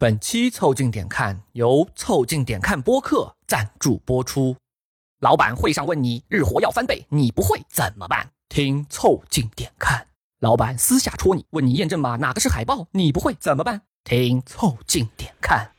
本期凑近点看由凑近点看播客赞助播出。老板会上问你日活要翻倍，你不会怎么办？听凑近点看。老板私下戳你，问你验证码哪个是海报，你不会怎么办？听凑近点看。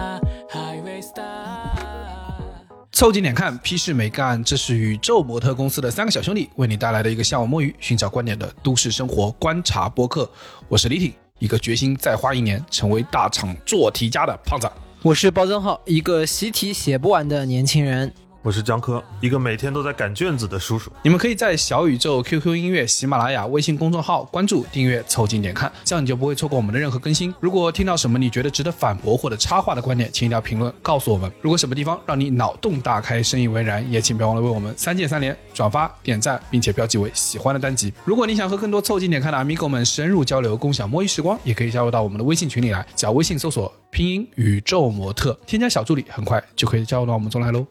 国立ち府中から中央道を飛ばせ僕ら惨めなハイウェイスター凑近点看，批示没干，这是宇宙模特公司的三个小兄弟为你带来的一个向往摸鱼、寻找观点的都市生活观察播客。我是李挺，一个决心再花一年成为大厂做题家的胖子。我是包增浩，一个习题写不完的年轻人。 我是江科，一个每天都在赶卷子的叔叔。你们可以在小宇宙、QQ 音乐、喜马拉雅、微信公众号关注、订阅、凑近点看，这样你就不会错过我们的任何更新。如果听到什么你觉得值得反驳或者插话的观点，请一定要评论告诉我们。如果什么地方让你脑洞大开、深以为然，也请别忘了为我们三键三连、转发、点赞，并且标记为喜欢的单集。如果你想和更多凑近点看的 amigo 们深入交流，共享摸鱼时光，也可以加入到我们的微信群里来，只要微信搜索拼音宇宙模特，添加小助理，很快就可以加入到我们中来喽。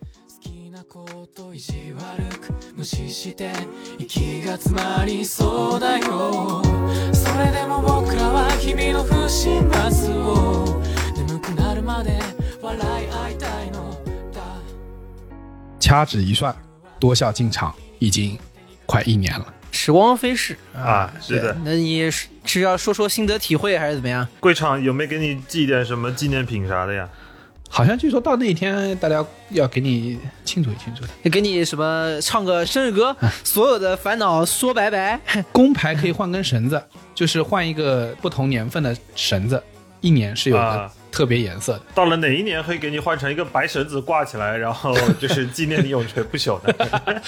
好きなこと意地悪く無視して息が詰まりそうだよそれでも僕らは日々の不審罰を眠くなるまで笑い合いたいのだ掐指一算，多笑进场已经快一年了。时光飞逝啊是的对那你是是要说说心得体会还是怎么样？贵厂有没有给你寄点什么纪念品啥的呀？ 好像据说到那一天，大家要给你庆祝庆祝的。给你什么唱个生日歌，所有的烦恼说拜拜。工牌可以换根绳子，就是换一个不同年份的绳子，一年是有的啊特别颜色的。到了哪一年会给你换成一个白绳子挂起来，然后就是纪念你永垂不朽的？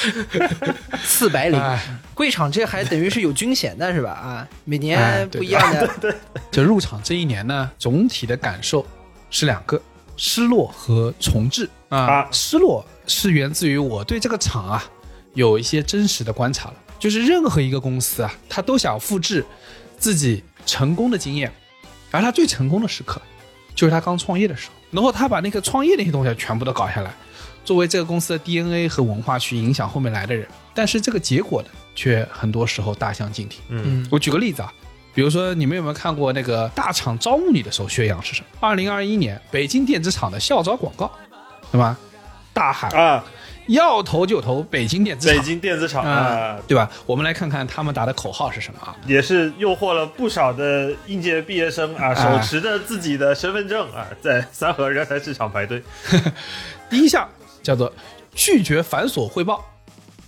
四百零哎，贵场这还等于是有军衔的是吧？啊，每哎年不一样的。对就入场这一年呢，总体的感受是两个：失落和重置。啊。啊失落是源自于我对这个厂啊有一些真实的观察了，就是任何一个公司啊，他都想复制自己成功的经验，而他最成功的时刻就是他刚创业的时候，然后他把那个创业那些东西全部都搞下来，作为这个公司的 DNA 和文化去影响后面来的人，但是这个结果呢，却很多时候大相径庭。嗯，我举个例子啊，比如说你们有没有看过那个大厂招募你的时候宣扬是什么？二零二一年北京电子厂的校招广告，对吧？大喊啊，要投就投北京电子厂，北京电子厂啊啊，，对吧？我们来看看他们打的口号是什么啊？也是诱惑了不少的应届毕业生啊，手持着自己的身份证啊，在三河人才市场排队。第一项叫做拒绝繁琐汇报，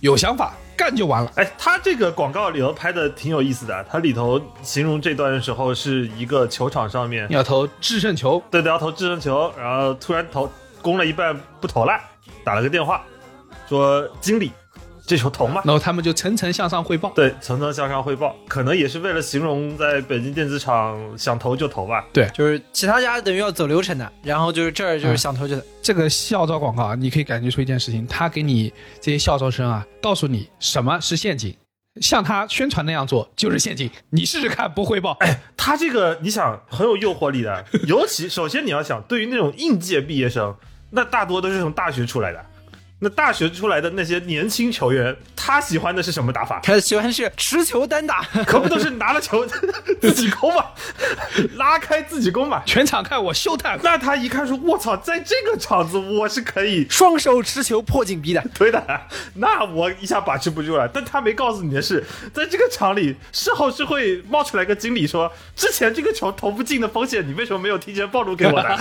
有想法干就完了。哎，他这个广告里头拍的挺有意思的，他里头形容这段的时候是一个球场上面，要投制胜球，对对要投制胜球，然后突然投攻了一半不投了，打了个电话说经理，这球投嘛？然后他们就层层向上汇报。对，层层向上汇报，可能也是为了形容在北京电子厂想投就投吧。对，就是其他家等于要走流程的，然后就是这儿就是想投就投。这个校招广告啊，你可以感觉出一件事情，他给你这些校招生啊，告诉你什么是陷阱，像他宣传那样做就是陷阱，你试试看不汇报。哎，他这个你想很有诱惑力的，尤其首先你要想，对于那种应届毕业生，那大多都是从大学出来的。那大学出来的那些年轻球员，他喜欢的是什么打法？他喜欢是持球单打，可不都是 拿了球 自己攻嘛，拉开自己攻嘛。全场看我秀探，那他一看说：“我操，在这个场子我是可以双手持球破紧逼的。对的。”那我一下把持不住了。但他没告诉你的是，在这个场里事后是会冒出来个经理说：“之前这个球投不进的风险，你为什么没有提前暴露给我呢？”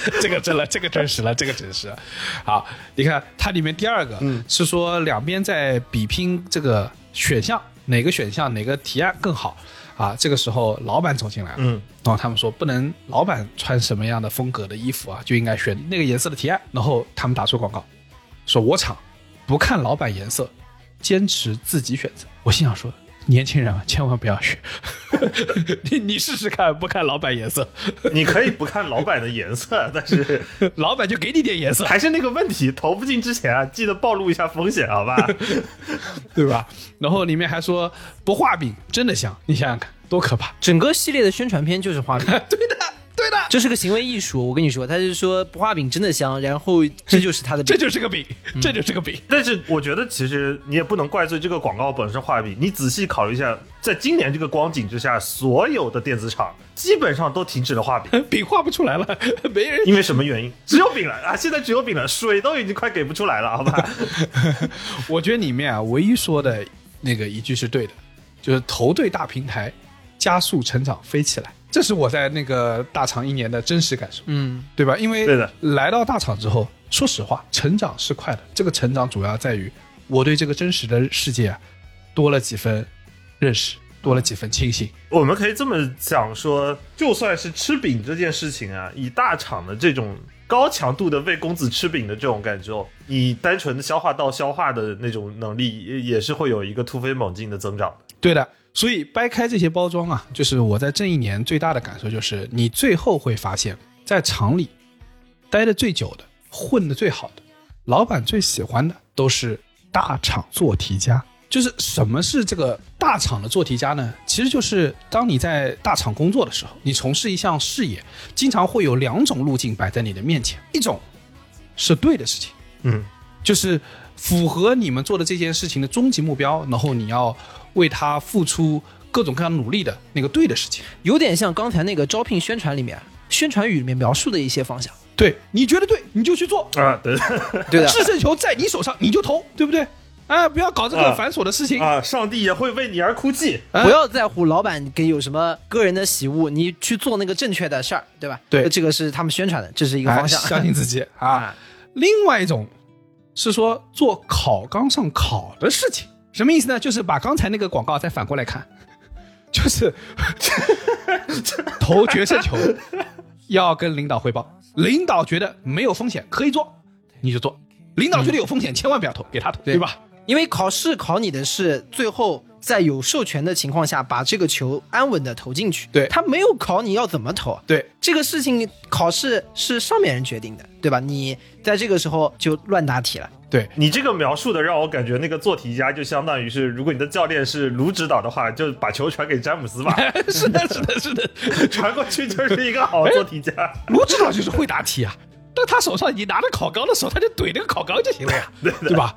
这个真了，这个真实了，这个真实了。好，你看它里面第二个、是说两边在比拼这个选项，哪个选项哪个提案更好啊？这个时候老板走进来了，嗯，然后他们说不能老板穿什么样的风格的衣服啊，就应该选那个颜色的提案。然后他们打出广告，说我厂不看老板颜色，坚持自己选择。我心想说。年轻人啊，千万不要学，你你试试看，不看老板颜色，你可以不看老板的颜色，但是老板就给你点颜色，还是那个问题，投不进之前啊，记得暴露一下风险，好吧？对吧？然后里面还说不画饼真的香，你想想看，多可怕！整个系列的宣传片就是画饼，对的，对的，这是个行为艺术。我跟你说，他是说不画饼真的香，然后这就是他的 这。就是个饼，这就是个饼。但是我觉得其实你也不能怪罪这个广告本身画饼，你仔细考虑一下，在今年这个光景之下，所有的电子厂基本上都停止了画饼，饼画不出来了，没人。因为什么原因？只有饼了啊！现在只有饼了，水都已经快给不出来了，好吧？我觉得里面啊，唯一说的那个一句是对的，就是投对大平台，加速成长，飞起来。这是我在那个大厂一年的真实感受，嗯，对吧？因为对的来到大厂之后，说实话，成长是快的。这个成长主要在于我对这个真实的世界啊，多了几分认识，多了几分清醒。我们可以这么讲说，就算是吃饼这件事情啊，以大厂的这种高强度的为公子吃饼的这种感受，你单纯的消化道消化的那种能力，也也是会有一个突飞猛进的增长的。对的，所以掰开这些包装啊，就是我在这一年最大的感受就是，你最后会发现，在厂里待的最久的、混的最好的、老板最喜欢的，都是大厂做题家。就是什么是这个大厂的做题家呢？其实就是当你在大厂工作的时候，你从事一项事业，经常会有两种路径摆在你的面前，一种是对的事情，嗯，就是符合你们做的这件事情的终极目标，然后你要为他付出各种各样努力的那个对的事情。有点像刚才那个招聘宣传里面宣传语里面描述的一些方向。对，你觉得对，你就去做，啊，对 对的，制胜球在你手上，你就投，对不对？啊，不要搞这个啊繁琐的事情。啊，上帝也会为你而哭泣。啊不要在乎老板给有什么个人的喜恶，你去做那个正确的事儿，对吧？对这个是他们宣传的，这是一个哎方向。相信自己啊啊。另外一种是说做考纲上考的事情，什么意思呢？就是把刚才那个广告再反过来看，就是投决胜球 要跟领导汇报，领导觉得没有风险可以做，你就做；领导觉得有风险，千万不要投，给他投，对吧？因为考试考你的是最后在有授权的情况下把这个球安稳的投进去。对他没有考你要怎么投啊。对，这个事情考试是上面人决定的，对吧？你在这个时候就乱答题了。对，你这个描述的让我感觉那个做题家就相当于是，如果你的教练是卢指导的话，就把球传给詹姆斯吧，是的，是的，是的。传过去就是一个好做题家。卢指导就是会答题啊，但他手上你拿着考纲的时候，他就怼那个考纲就行了呀，对吧？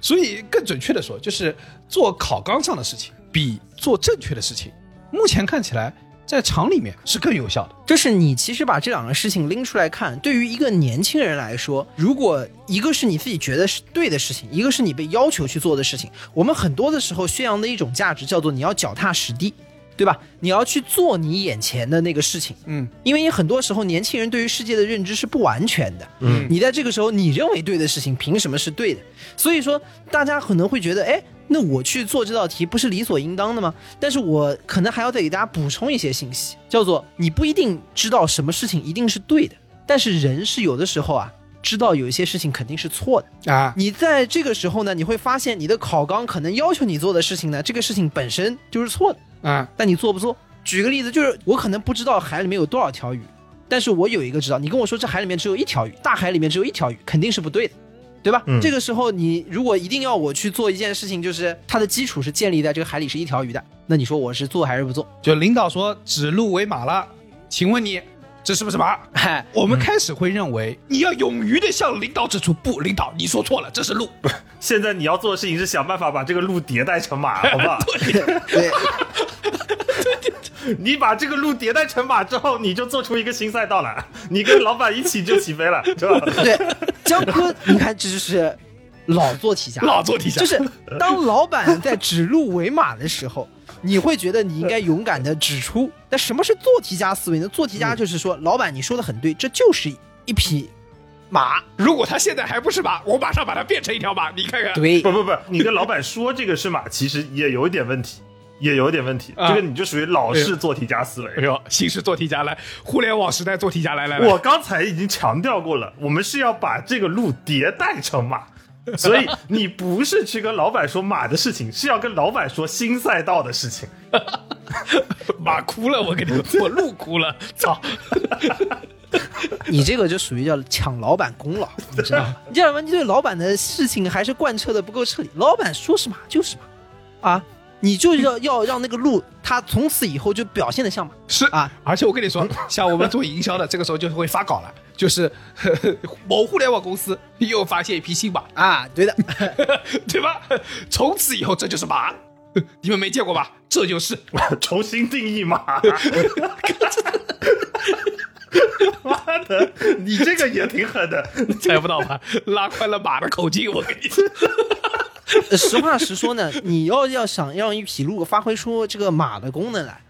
所以更准确的说，就是做考纲上的事情比做正确的事情，目前看起来在厂里面是更有效的。就是你其实把这两个事情拎出来看，对于一个年轻人来说，如果一个是你自己觉得是对的事情，一个是你被要求去做的事情，我们很多的时候宣扬的一种价值叫做你要脚踏实地，对吧？你要去做你眼前的那个事情，嗯，因为你很多时候年轻人对于世界的认知是不完全的，嗯，你在这个时候你认为对的事情，凭什么是对的？所以说大家可能会觉得，哎，那我去做这道题不是理所应当的吗？但是我可能还要再给大家补充一些信息，叫做你不一定知道什么事情一定是对的，但是人是有的时候啊，知道有一些事情肯定是错的。啊，你在这个时候呢，你会发现你的考纲可能要求你做的事情呢，这个事情本身就是错的。啊，但你做不做？举个例子，就是我可能不知道海里面有多少条鱼，但是我有一个知道。你跟我说这海里面只有一条鱼，大海里面只有一条鱼，肯定是不对的，对吧？嗯这个时候你如果一定要我去做一件事情，就是它的基础是建立在这个海里是一条鱼的，那你说我是做还是不做？就领导说指鹿为马了，请问你这是不是马？嗨，我们开始会认为你要勇于的向领导指出，不，领导你说错了，这是鹿。现在你要做的事情是想办法把这个鹿迭代成马，好不好？对，你把这个路迭代成马之后，你就做出一个新赛道来，你跟老板一起就起飞了，是吧？对，江哥，你看这就是老做题家，老做题家就是当老板在指鹿为马的时候，你会觉得你应该勇敢的指出。那什么是做题家思维呢？做题家就是说，老板你说的很对，这就是一匹马。如果他现在还不是马，我马上把它变成一条马，你看看。对不不不，你跟老板说这个是马，其实也有一点问题，也有点问题。啊这个你就属于老式做题家思维。哎呦，新式做题家来，互联网时代做题家来来来，我刚才已经强调过了，我们是要把这个路迭代成马，所以你不是去跟老板说马的事情，是要跟老板说新赛道的事情。马哭了，我跟你说，我路哭了，操！你这个就属于叫抢老板功劳，你知道吗？你知道吗？你对老板的事情还是贯彻的不够彻底。老板说什么就是马，啊，你就要要让那个路，它从此以后就表现的像马是啊。而且我跟你说，像我们做营销的，这个时候就会发稿了，就是呵 呵某互联网公司又发现一匹新马，啊，对的，对吧？从此以后这就是马，你们没见过吧？这就是。重新定义马。妈的，你这个也挺狠的。猜不到吧？拉宽了马的口径，我跟你说。呃实话实说呢，你要要想让一匹鹿发挥出这个马的功能来，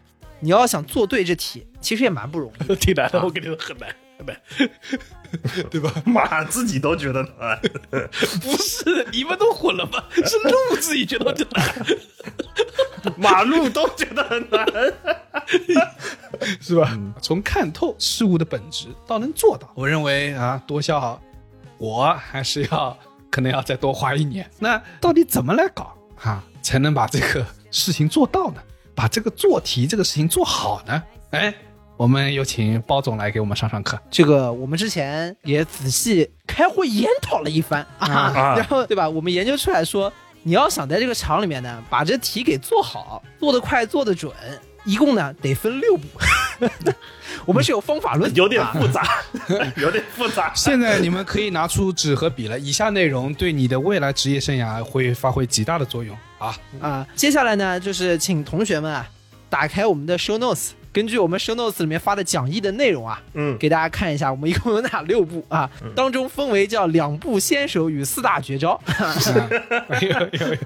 你要想做对这题，其实也蛮不容易的。挺难的，我跟你说很难很难。对吧？马自己都觉得难，不是你们都混了吗？是鹿自己觉得这难，马路都觉得很难。是吧？从看透事物的本质到能做到，我认为啊，多消耗，我还是要可能要再多花一年。那到底怎么来搞啊，才能把这个事情做到呢？把这个做题这个事情做好呢？哎，我们有请包总来给我们上上课。这个我们之前也仔细开会研讨了一番啊，啊然后对吧？我们研究出来说，你要想在这个厂里面呢，把这题给做好，做得快，做得准，一共呢得分六步。我们是有方法论，有点啊复杂，有点复杂。现在你们可以拿出纸和笔了，以下内容对你的未来职业生涯会发挥极大的作用啊！啊。接下来呢，就是请同学们啊，打开我们的 show notes，根据我们 show notes 里面发的讲义的内容啊，嗯，给大家看一下，我们一共有哪六步啊？当中分为叫两步先手与四大绝招。哎呦哎呦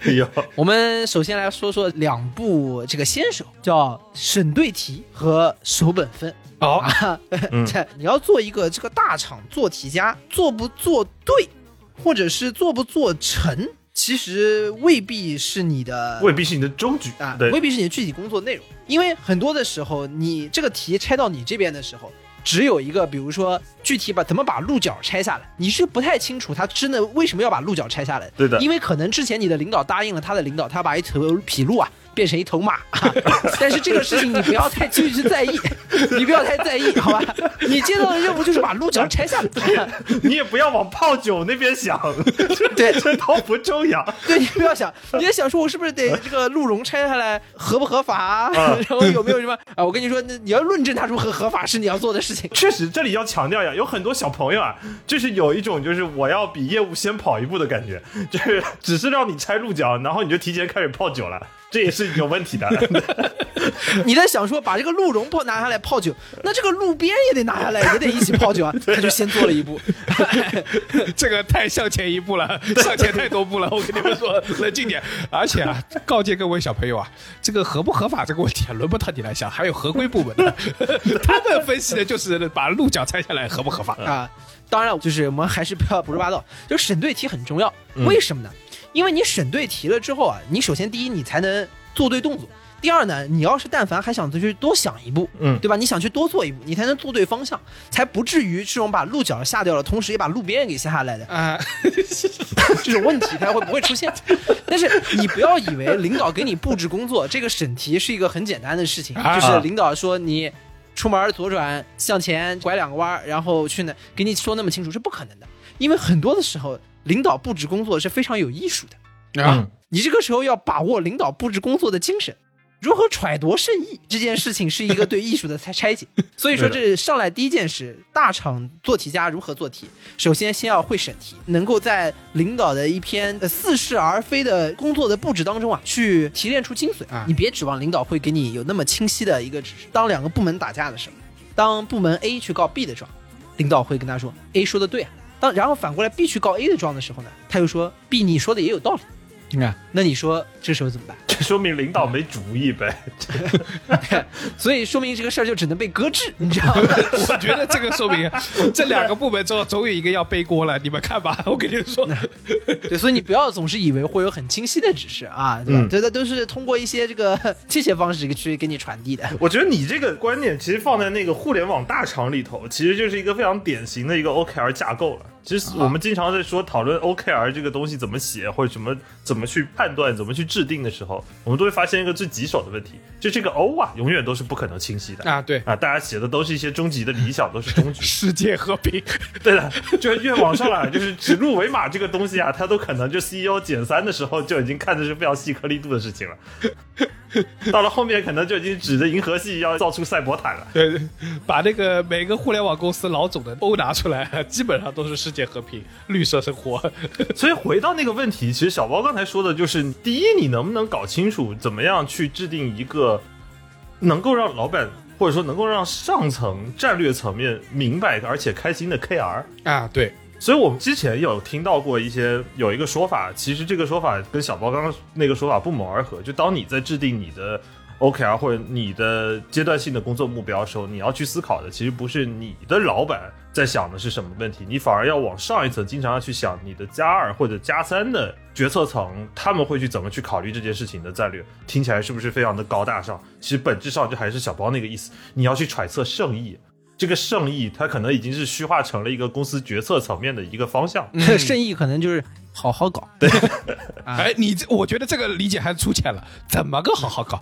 哎呦，我们首先来说说两步这个先手，叫审对题和守本分。哦，啊，这你要做一个这个大厂做题家，做不做对，或者是做不做成，其实未必是你的未必是你的终局啊，对未，必是你的具体工作内容，因为很多的时候，你这个题拆到你这边的时候。只有一个，比如说具体把怎么把鹿角拆下来，你是不太清楚他真的为什么要把鹿角拆下来。对的因为可能之前你的领导答应了他的领导，他把一头匹鹿啊变成一头马，啊 但是这个事情你不要太去去在意，你不要太在意，好吧？你接到的任务就是把鹿角拆下来，你也不要往泡酒那边想，对这都不重要。对，你不要想，你也想说，我是不是得这个鹿茸拆下来合不合法啊？然后有没有什么啊？我跟你说，那你要论证它如何合法是你要做的事情。确实，这里要强调呀，有很多小朋友啊，就是有一种就是我要比业务先跑一步的感觉，就是只是让你拆鹿角，然后你就提前开始泡酒了，这也是有问题的。你在想说把这个鹿茸泡拿下来泡酒，那这个鹿鞭也得拿下来，也得一起泡酒啊。他就先做了一步，这个太向前一步了，向前太多步了。我跟你们说，冷静点。而且啊，告诫各位小朋友啊，这个合不合法这个问题啊，轮不到你来想，还有合规部门的，他们分析的就是把鹿角拆下来合不合法。啊。当然，就是我们还是不要胡说八道，就是审对题很重要。为什么呢？因为你审对题了之后啊，你首先第一你才能做对动作。第二呢，你要是但凡还想再去多想一步，嗯对吧？你想去多做一步，你才能做对方向，才不至于这种把鹿角下掉了，同时也把路边给下下来的啊，这种问题，它会不会出现？但是你不要以为领导给你布置工作，这个审题是一个很简单的事情，啊就是领导说你出门左转向前拐两个弯，然后去哪，给你说那么清楚是不可能的，因为很多的时候领导布置工作是非常有艺术的，啊，你这个时候要把握领导布置工作的精神。如何揣度圣意这件事情是一个对艺术的拆拆解，所以说这上来第一件事，大厂做题家如何做题？首先先要会审题，能够在领导的一篇呃似是而非的工作的布置当中啊，去提炼出精髓啊你别指望领导会给你有那么清晰的一个指示。当两个部门打架的时候，当部门 A 去告 B 的状，领导会跟他说 A 说的对啊。当然后反过来 B 去告 A 的状的时候呢，他又说 B 你说的也有道理。你看，那你说这时候怎么办？这说明领导没主意呗。所以说明这个事儿就只能被搁置，你知道吗？我觉得这个说明这两个部门中总有一个要背锅了。你们看吧，我跟你说，对，所以你不要总是以为会有很清晰的指示啊，对吧？嗯这这都是通过一些这个这些方式去给你传递的。我觉得你这个观念其实放在那个互联网大厂里头，其实就是一个非常典型的一个 OKR 架构了。其实我们经常在说讨论 OKR 这个东西怎么写，或者怎么怎么去判断、怎么去制定的时候，我们都会发现一个最棘手的问题，就这个 O 啊，永远都是不可能清晰的啊，对，啊，大家写的都是一些终极的理想，都是终局。世界和平，对的，就越往上来，就是指鹿为马这个东西啊，它都可能就 CEO 减三的时候就已经看的是非常细颗粒度的事情了。到了后面，可能就已经指着银河系要造出赛博坦了。对对，把那个每个互联网公司老总的都拿出来，基本上都是世界和平、绿色生活。所以回到那个问题，其实小包刚才说的就是：第一，你能不能搞清楚怎么样去制定一个能够让老板或者说能够让上层战略层面明白而且开心的 KR？啊，对，所以我们之前有听到过一些有一个说法，其实这个说法跟小包刚刚那个说法不谋而合。就当你在制定你的 OKR 或者你的阶段性的工作目标的时候，你要去思考的其实不是你的老板在想的是什么问题，你反而要往上一层，经常要去想你的加二或者加三的决策层他们会去怎么去考虑这件事情的战略。听起来是不是非常的高大上？其实本质上就还是小包那个意思，你要去揣测圣意。这个圣意，它可能已经是虚化成了一个公司决策层面的一个方向。圣意可能就是好好搞。对哎，你这我觉得这个理解还粗浅了，怎么个好好搞？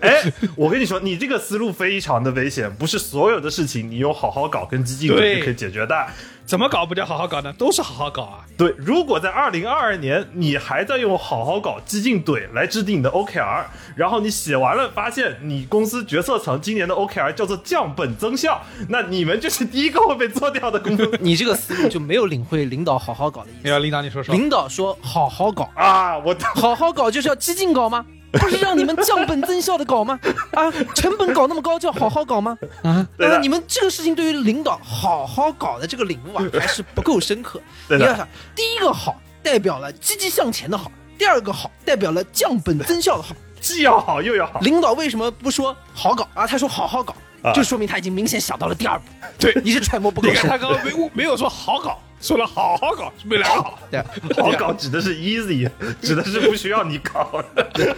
哎，我跟你说，你这个思路非常的危险，不是所有的事情你用好好搞跟激进就可以解决的。怎么搞不叫好好搞呢？都是好好搞啊！对，如果在二零二二年你还在用好好搞激进怼来制定你的 OKR，然后你写完了发现你公司决策层今年的 OKR 叫做降本增效，那你们就是第一个会被做掉的公司 你这个思路就没有领会领导好好搞的意思。要领导你说说，领导说好好搞，啊！我好好搞就是要激进搞吗？不是让你们降本增效的搞吗？啊，成本搞那么高叫好好搞吗？啊，对的呃你们这个事情对于领导好好搞的这个领悟啊，还是不够深刻。你要想，第一个好代表了积极向前的好，第二个好代表了降本增效的好。既要好又要好，领导为什么不说好搞啊？他说好好搞，啊就说明他已经明显想到了第二步。对你是揣摩不够深你看他。刚刚没没有说好搞，说了好好搞，没两个好。对，好搞指的是 easy，指的是不需要你搞的，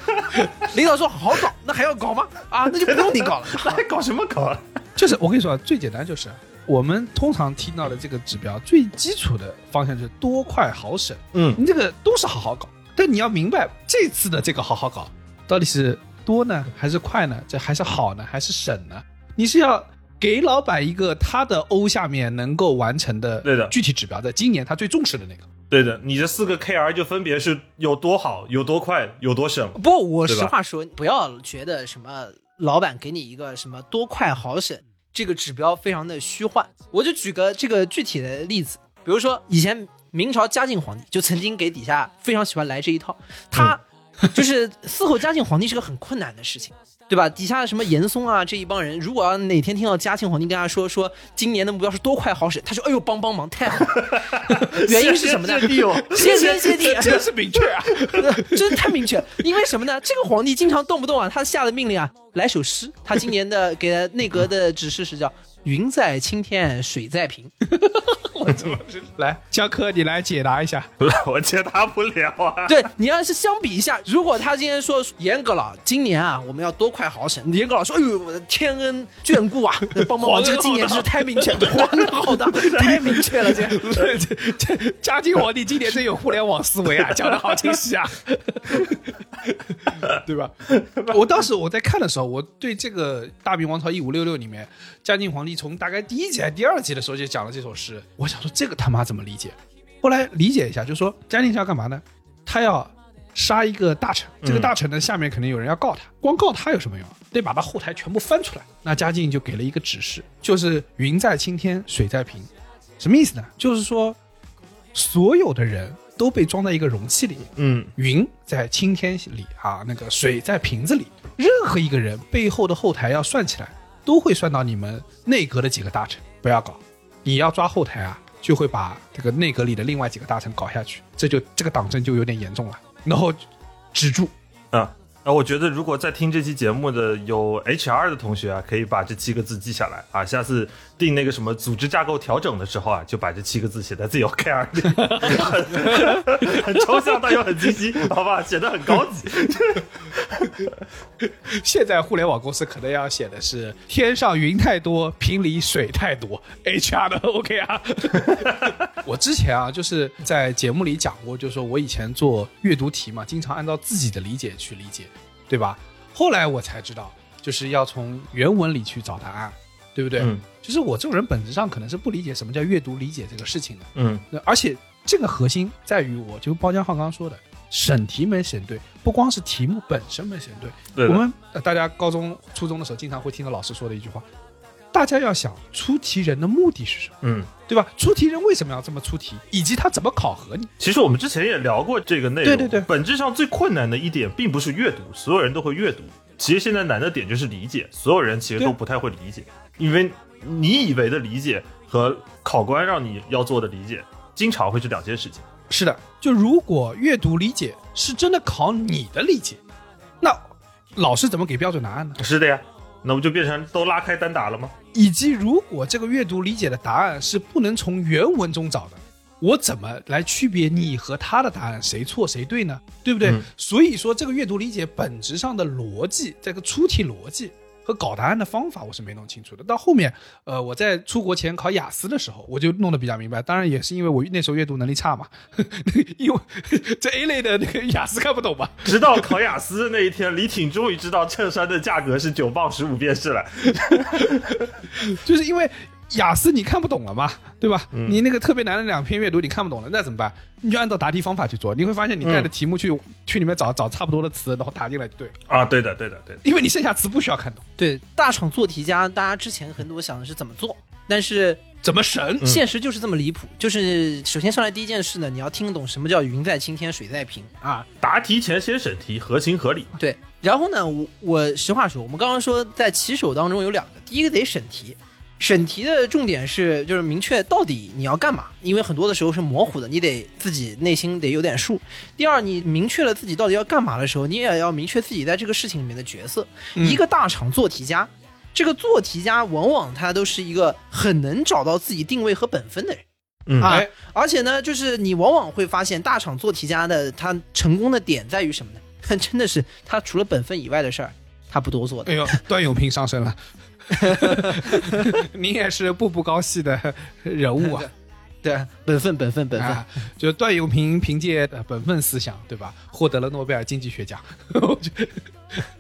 领导说好搞，那还要搞吗？啊，那就不用你搞了。那还搞什么搞啊？就是我跟你说，最简单就是我们通常听到的这个指标，最基础的方向就是多快好省。嗯，你这个都是好好搞，但你要明白这次的这个好好搞到底是多呢，还是快呢？这还是好呢，还是省呢？你是要给老板一个他的 O 下面能够完成的对的具体指标，在今年他最重视的那个。对的，你这四个 KR 就分别是有多好、有多快、有多省。不，我实话说，不要觉得什么老板给你一个什么多快好省这个指标非常的虚幻。我就举个这个具体的例子，比如说以前明朝嘉靖皇帝就曾经给底下非常喜欢来这一套，他就是伺候嘉靖皇帝是个很困难的事情。对吧？底下什么严嵩啊这一帮人，如果要哪天听到嘉庆皇帝跟他说说今年的目标是多快好使，他说哎呦帮帮忙太好了。原因是什么呢？谢天谢地哦谢天谢地，真是明确啊！真的太明确，因为什么呢？这个皇帝经常动不动啊，他下的命令啊，来首诗。他今年的给的内阁的指示是叫“云在青天水在平 我怎么是来江科，你来解答一下。我解答不了啊”。。对你要是相比一下，如果他今天说严阁老今年啊，我们要多快好省，严阁老说：“哎呦，我的天恩眷顾啊，帮帮我！这个今年是太明确，皇恩好的太明确了，这个。这这嘉靖皇帝今年真有互联网思维啊，讲的好清晰啊，对吧？我当时我在看的时候，我对这个《大明王朝一五六六》里面嘉靖皇帝从大概第一集还是第二集的时候就讲了这首诗，我想说这个他妈怎么理解？后来理解一下，就说嘉靖是要干嘛呢？他要杀一个大臣，这个大臣呢下面肯定有人要告他，光告他有什么用啊？得把他后台全部翻出来。那嘉靖就给了一个指示，就是云在青天，水在瓶。什么意思呢？就是说，所有的人都被装在一个容器里，嗯，云在青天里啊，那个水在瓶子里。任何一个人背后的后台要算起来，都会算到你们内阁的几个大臣。不要搞，你要抓后台啊，就会把这个内阁里的另外几个大臣搞下去，这就这个党争就有点严重了。然后止住，啊。那我觉得，如果在听这期节目的有 HR 的同学啊，可以把这七个字记下来啊。下次定那个什么组织架构调整的时候啊，就把这七个字写在自己 OKR 里，很 很抽象但又很清晰，好吧？写的很高级。现在互联网公司可能要写的是“天上云太多，瓶里水太多 ”，HR 的 OK 啊。我之前啊，就是在节目里讲过，就是说我以前做阅读题嘛，经常按照自己的理解去理解，对吧？后来我才知道，就是要从原文里去找答案，对不对？嗯就是我这种人本质上可能是不理解什么叫阅读理解这个事情的。嗯那而且这个核心在于我，就包江浩刚刚说的，审题没审对，不光是题目本身没审对，对我们、呃大家高中、初中的时候经常会听到老师说的一句话，大家要想出题人的目的是什么，嗯。对吧？出题人为什么要这么出题，以及他怎么考核你？其实我们之前也聊过这个内容。对对对本质上最困难的一点并不是阅读，所有人都会阅读。其实现在难的点就是理解，所有人其实都不太会理解，因为你以为的理解和考官让你要做的理解，经常会是两件事情。是的，就如果阅读理解是真的考你的理解，那老师怎么给标准答案呢？是的呀，那不就变成都拉开单打了吗？以及如果这个阅读理解的答案是不能从原文中找的，我怎么来区别你和他的答案谁错谁对呢？对不对？嗯所以说，这个阅读理解本质上的逻辑，这个出题逻辑和搞答案的方法，我是没弄清楚的。到后面，呃，我在出国前考雅思的时候，我就弄得比较明白。当然，也是因为我那时候阅读能力差嘛，因为这 A 类的那个雅思看不懂嘛。直到考雅思的那一天，李挺终于知道衬衫的价格是九磅十五便士了。就是因为雅思你看不懂了嘛，对吧？嗯你那个特别难的两篇阅读你看不懂了，那怎么办？你就按照答题方法去做，你会发现你带着题目去、去里面找找差不多的词，然后答进来就对了，啊，对的，对的，对的。因为你剩下词不需要看懂，对，大厂做题家，大家之前很多想的是怎么做，但是怎么审？嗯现实就是这么离谱。就是首先上来第一件事呢，你要听得懂什么叫云在青天水在平啊，答题前先审题，合情合理。对。然后呢，我我实话说，我们刚刚说在棋手当中有两个，第一个得审题。审题的重点是就是明确到底你要干嘛，因为很多的时候是模糊的，你得自己内心得有点数。第二，你明确了自己到底要干嘛的时候，你也要明确自己在这个事情里面的角色。嗯一个大厂做题家，这个做题家往往他都是一个很能找到自己定位和本分的人。嗯啊哎，而且呢，就是你往往会发现，大厂做题家的他成功的点在于什么呢？真的是他除了本分以外的事儿，他不多做的哎。呦，段永平上身了，你也是步步高系的人物啊。对，本分，本分，本分。啊，就段永平凭借呃本分思想，对吧，获得了诺贝尔经济学奖，我觉得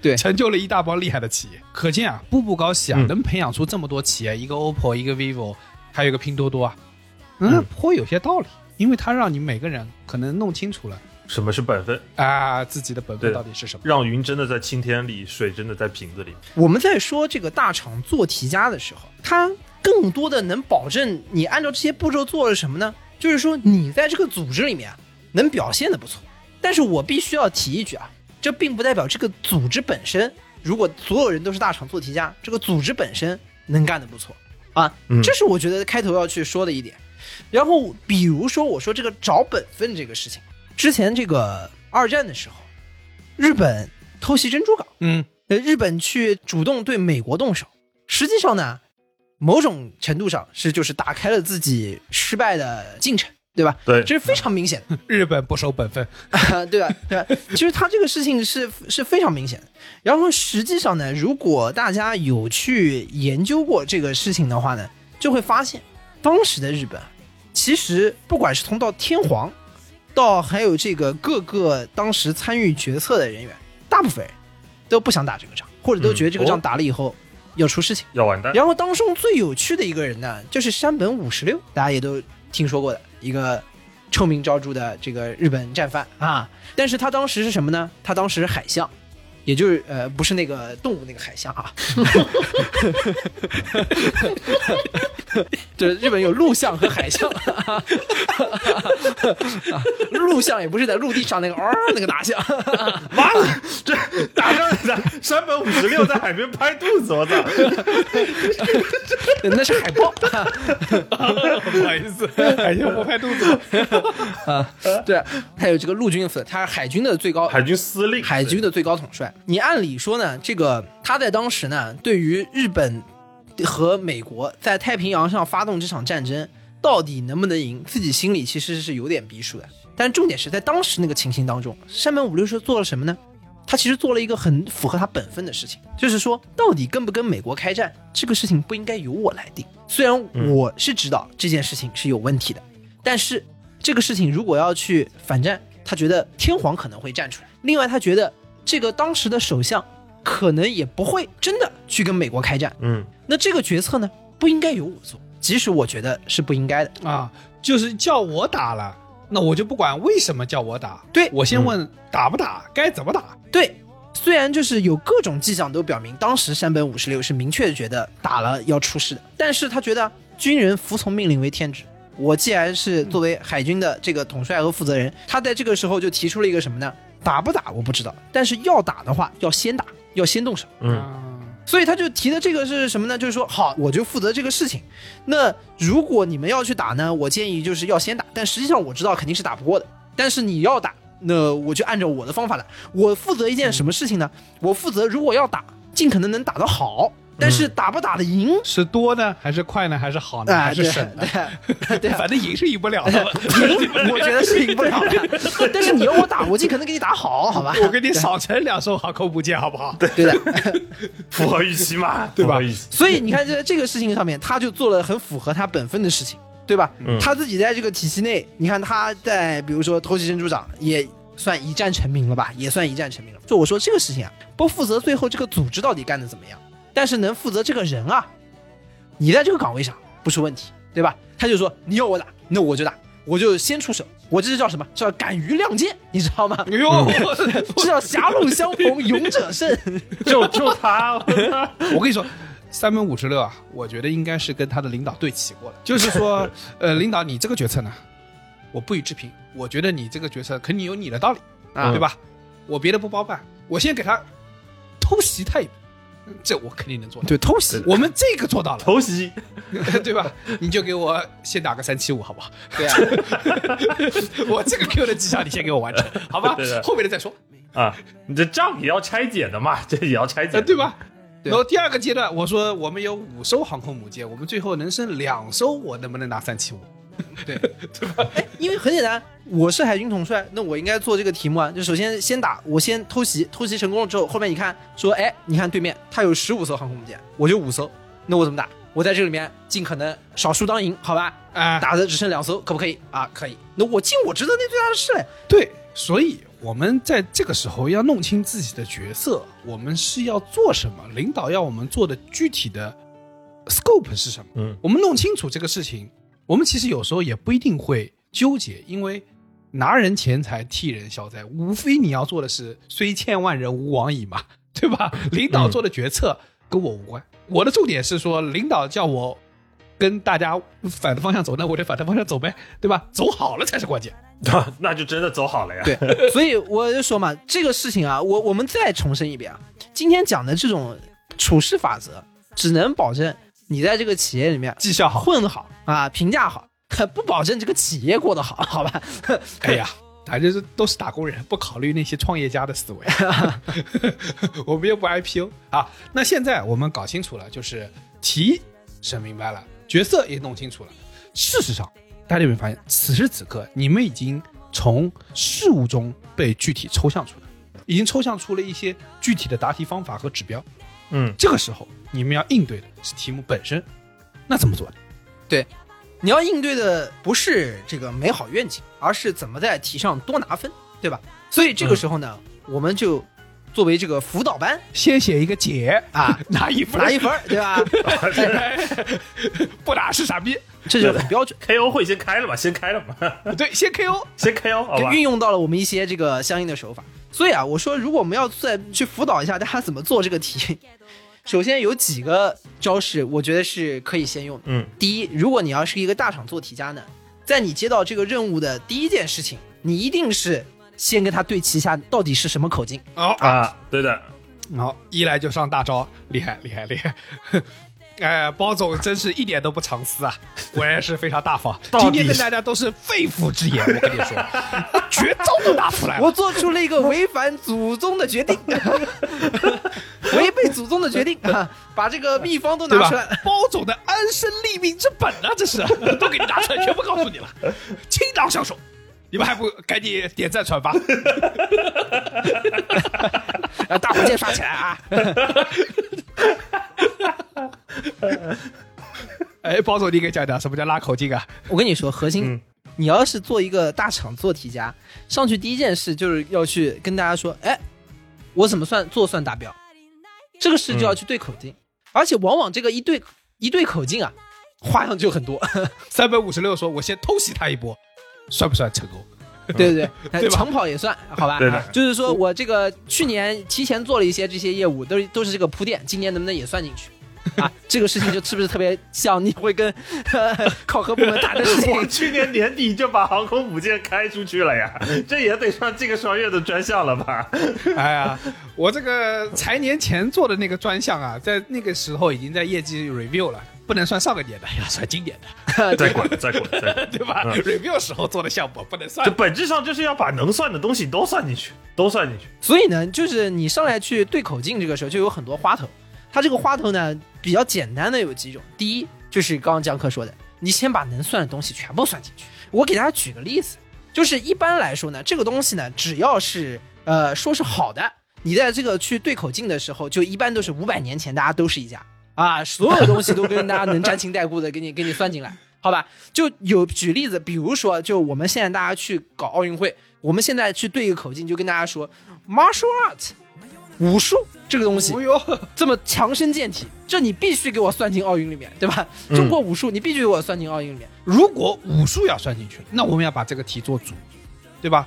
对成就了一大帮厉害的企业。可见啊，步步高系啊，嗯能培养出这么多企业，一个 OPPO，一个 vivo，还有一个拼多多啊，嗯嗯，颇有些道理，因为它让你每个人可能弄清楚了什么是本分？啊自己的本分到底是什么。让云真的在青天里，水真的在瓶子里。我们在说这个大厂做题家的时候，他更多的能保证你按照这些步骤做了什么呢？就是说你在这个组织里面啊能表现的不错。但是我必须要提一句啊，这并不代表这个组织本身，如果所有人都是大厂做题家，这个组织本身能干的不错啊。嗯这是我觉得开头要去说的一点。然后比如说我说这个找本分这个事情，之前这个二战的时候，日本偷袭珍珠港。嗯，呃，日本去主动对美国动手，实际上呢，某种程度上是就是打开了自己失败的进程，对吧？对这是非常明显的，日本不守本分，对吧？对吧？其实他这个事情是是非常明显的。然后实际上呢，如果大家有去研究过这个事情的话呢，就会发现，当时的日本，其实不管是通到天皇，到还有这个各个当时参与决策的人员，大部分人都不想打这个仗，或者都觉得这个仗哦打了以后要出事情。要完蛋。然后当中最有趣的一个人呢，就是山本五十六，大家也都听说过的一个臭名昭著的这个日本战犯啊。但是他当时是什么呢？他当时是海象，也就是呃，不是那个动物那个海 象啊。这日本有陆象和海象，啊陆象也不是在陆地上那个哦那个大象，完了，这大象在山本五十六在海边拍肚子，我操！那是海豹。不好意思，海象不拍肚子。啊，对，还有这个陆军司，他是海军的最高海军司令，海军的最高统帅。你按理说呢，这个他在当时呢，对于日本和美国在太平洋上发动这场战争，到底能不能赢，自己心里其实是有点逼数的。但重点是在当时那个情形当中，山本五六是做了什么呢？他其实做了一个很符合他本分的事情，就是说，到底跟不跟美国开战，这个事情不应该由我来定。虽然我是知道这件事情是有问题的，但是这个事情如果要去反战，他觉得天皇可能会站出来。另外，他觉得这个当时的首相可能也不会真的去跟美国开战。嗯，那这个决策呢，不应该由我做，即使我觉得是不应该的。啊，就是叫我打了，那我就不管为什么叫我打，对我先问打不打，该怎么打。对，虽然就是有各种迹象都表明，当时山本五十六是明确觉得打了要出事的，但是他觉得军人服从命令为天职。我既然是作为海军的这个统帅和负责人，他在这个时候就提出了一个什么呢？打不打我不知道，但是要打的话要先打，要先动手。嗯啊所以他就提的这个是什么呢？就是说，好，我就负责这个事情。那如果你们要去打呢，我建议就是要先打。但实际上我知道肯定是打不过的。但是你要打，那我就按照我的方法来。我负责一件什么事情呢？我负责如果要打，尽可能能打得好。但是打不打得赢，是多呢，还是快呢，还是好呢，啊，还是对省呢？对 对，反正赢是赢不了的。赢 我觉得是赢不了的。但是你要我打，我尽可能给你打好，好吧？我给你少成两艘航空母舰，好不好？对的。符合预期嘛，对吧所以你看，在这个事情上面，他就做了很符合他本分的事情，对吧？嗯他自己在这个体系内，你看他在比如说偷袭珍珠长也算一战成名了吧，也算一战成名了。就我说这个事情啊，不负责最后这个组织到底干的怎么样，但是能负责这个人啊，你在这个岗位上不是问题，对吧？他就说你要我打，那我就打，我就先出手，我这是叫什么？叫敢于亮剑，你知道吗？哎呦，这叫狭路相逢勇者胜。就就他，我跟你说，三本五十六啊，我觉得应该是跟他的领导对齐过了，就是说，呃，领导你这个决策呢，我不予置评，我觉得你这个决策肯定有你的道理啊对吧？我别的不包办，我先给他偷袭他一笔，这我肯定能做到。对，偷袭。我们这个做到了，偷袭，对吧？你就给我先打个三七五，好不好？对啊，我这个 Q 的绩效你先给我完成，好吧？后面的再说，啊，你这账也要拆解的嘛，这也要拆解呃，的，对吧？然后第二个阶段，我说我们有五艘航空母舰，我们最后能剩两艘，我能不能拿三七五？因为很简单，我是海军统帅，那我应该做这个题目啊。就首先先打，我先偷袭，偷袭成功了之后，后面你看说，哎，你看对面他有十五艘航空母舰，我就五艘，那我怎么打？我在这里面尽可能少输当赢，好吧？啊，打的只剩两艘，可不可以啊？可以。那我尽我职责那最大的事嘞。对，所以我们在这个时候要弄清自己的角色，我们是要做什么，领导要我们做的具体的 scope 是什么。嗯，我们弄清楚这个事情，我们其实有时候也不一定会纠结，因为拿人钱财替人消灾，无非你要做的是虽千万人吾往矣嘛，对吧？领导做的决策跟我无关，我的重点是说，领导叫我跟大家反的方向走，那我就反的方向走呗，对吧？走好了才是关键。那 那就真的走好了呀。对，所以我就说嘛，这个事情啊，我我们再重申一遍啊，今天讲的这种处事法则，只能保证你在这个企业里面绩效好混得好啊，评价好，不保证这个企业过得好，好吧？哎呀，反正是都是打工人，不考虑那些创业家的思维。我们又不 IPO 啊。那现在我们搞清楚了，就是题审明白了，角色也弄清楚了。事实上，大家有没有发现，此时此刻你们已经从事物中被具体抽象出来，已经抽象出了一些具体的答题方法和指标。嗯，这个时候你们要应对的是题目本身，那怎么做对？你要应对的不是这个美好愿景，而是怎么在题上多拿分，对吧？所以这个时候呢，我们就作为这个辅导班先写一个解啊，拿一分，拿一分，对吧？不打是傻逼。这就很标准，KO 会先开了嘛，先开了嘛，对，先 KO。先 KO 好吧？运用到了我们一些这个相应的手法。所以啊，我说如果我们要再去辅导一下大家怎么做这个题，首先有几个招式，我觉得是可以先用的。嗯，第一，如果你要是一个大厂做题家呢，在你接到这个任务的第一件事情，你一定是先跟他对齐一下到底是什么口径。哦，啊，对的，好，一来就上大招，厉害厉害厉害！哎，包总真是一点都不藏私啊，果然是非常大方。今天跟大家都是肺腑之言，我跟你说，绝招都拿出来了。我做出了一个违反祖宗的决定，违背祖宗的决定啊！把这个秘方都拿出来。？包总的安身立命之本啊，这是都给你拿出来，全部告诉你了，倾囊相授。你们还不赶紧点赞转发？啊，大火箭刷起来啊！哎，包总，你给讲讲什么叫拉口径啊？我跟你说，核心、嗯你要是做一个大厂做题家，上去第一件事就是要去跟大家说，哎，我怎么算做算达标？这个事就要去对口径，而且往往这个一对一对口径啊，花样就很多。三百五十六说，我先偷袭他一波，算不算成功？对 对对，对 长跑也算，好吧？就是说我这个去年提前做了一些这些业务，都都是这个铺垫，今年能不能也算进去？啊，这个事情就是不是特别像你会跟考核部门谈的事情？我去年年底就把航空母舰开出去了呀，这也得算这个双月的专项了吧？哎呀，我这个财年前做的那个专项啊，在那个时候已经在业绩 review 了，不能算上个年的，要算今年的，再滚，再滚，再滚，对吧、嗯 r e v i e w 时候做的项目不能算这。本质上就是要把能算的东西都算进去，都算进去。所以呢，就是你上来去对口径这个时候，就有很多花头。它这个花头呢，比较简单的有几种。第一，就是刚刚江科说的，你先把能算的东西全部算进去。我给大家举个例子，就是一般来说呢，这个东西呢，只要是呃说是好的，你在这个去对口径的时候，就一般都是五百年前大家都是一家啊，所有东西都跟大家能沾亲带故的给你 给你算进来。好吧，就有举例子，比如说，就我们现在大家去搞奥运会，我们现在去对一个口径，就跟大家说，martial art，武术这个东西这么强身健体，这你必须给我算进奥运里面，对吧？中国武术你必须给我算进奥运里面。如果武术要算进去，那我们要把这个题做足，对吧？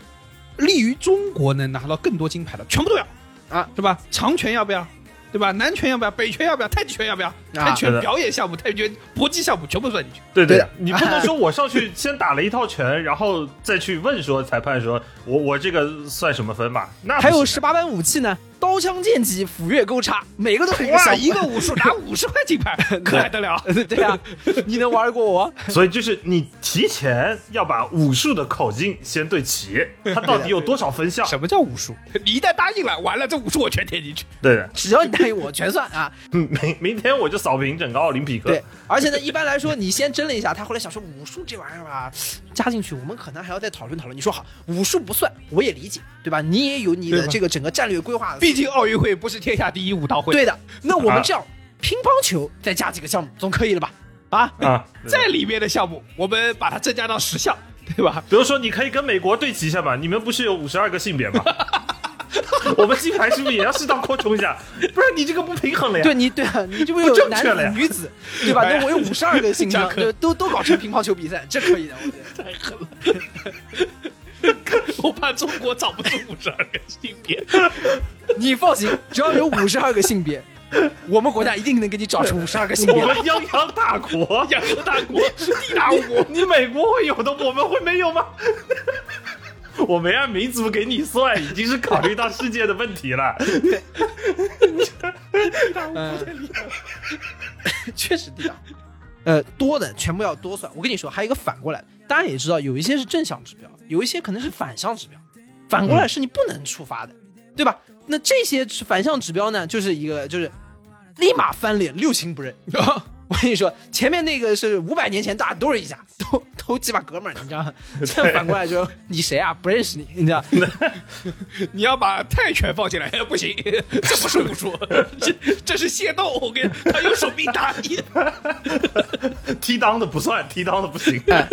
利于中国能拿到更多金牌的，全部都要啊，是吧？长拳要不要？对吧？南拳要不要？北拳要不要？太极拳要不要？泰对拳表演项目、泰拳搏击项目全部算进去。对对你不能 说我上去先打了一套拳，然后再去问说裁判说我我这个算什么分吧？那还有十八般武器呢，刀枪剑戟斧钺钩叉，每个都是一个哇，项目一个武术拿 五十块金牌，可还得了？对呀、你能玩过我？所以就是你提前要把武术的口径先对齐，它到底有多少分项？什么叫武术？你一旦答应了，完了这武术我全填进去。对的，只要你答应我，全算啊。嗯明明天我就扫平整个奥林匹克。对，而且呢，一般来说，你先争了一下，他后来想说武术这玩意儿吧，加进去，我们可能还要再讨论讨论。你说好，武术不算，我也理解，对吧？你也有你的这个整个战略规划。毕竟奥运会不是天下第一武道会。对的，那我啊们这样，乒乓球再加几个项目，总可以了吧？啊，啊，在里面的项目，我们把它增加到十项，对吧？比如说你可以跟美国对齐一下嘛，你们不是有五十二个性别吗？我们金牌是不是也要适当扩充一下？不然你这个不平衡了呀。对你对啊，你这不不有男正确了呀子、女子，对吧？哎那我有五十二个性加向，科就都都搞成乒乓球比赛，这可以的，我觉得。我怕中国找不出五十二个性别。你放心，只要有五十二个性别，我们国家一定能给你找出五十二个性别。我们泱泱大国，泱泱大国，地大物博。你美国会有的，我们会没有吗？我没按民族给你算，已经是考虑到世界的问题了。确实地道。呃，多的全部要多算。我跟你说，还有一个反过来的，大家也知道，有一些是正向指标，有一些可能是反向指标。反过来是你不能触发的，对吧？那这些反向指标呢，就是一个就是立马翻脸，六亲不认。我跟你说，前面那个是五百年前大家都是一家，都都鸡巴哥们儿，你知道吗？这样反过来就，你谁啊？不认识你，你知道？你要把泰拳放进来，不行，这不是武术，这这是械斗。我跟他用手臂打你。踢裆的不算，踢裆的不行。哎，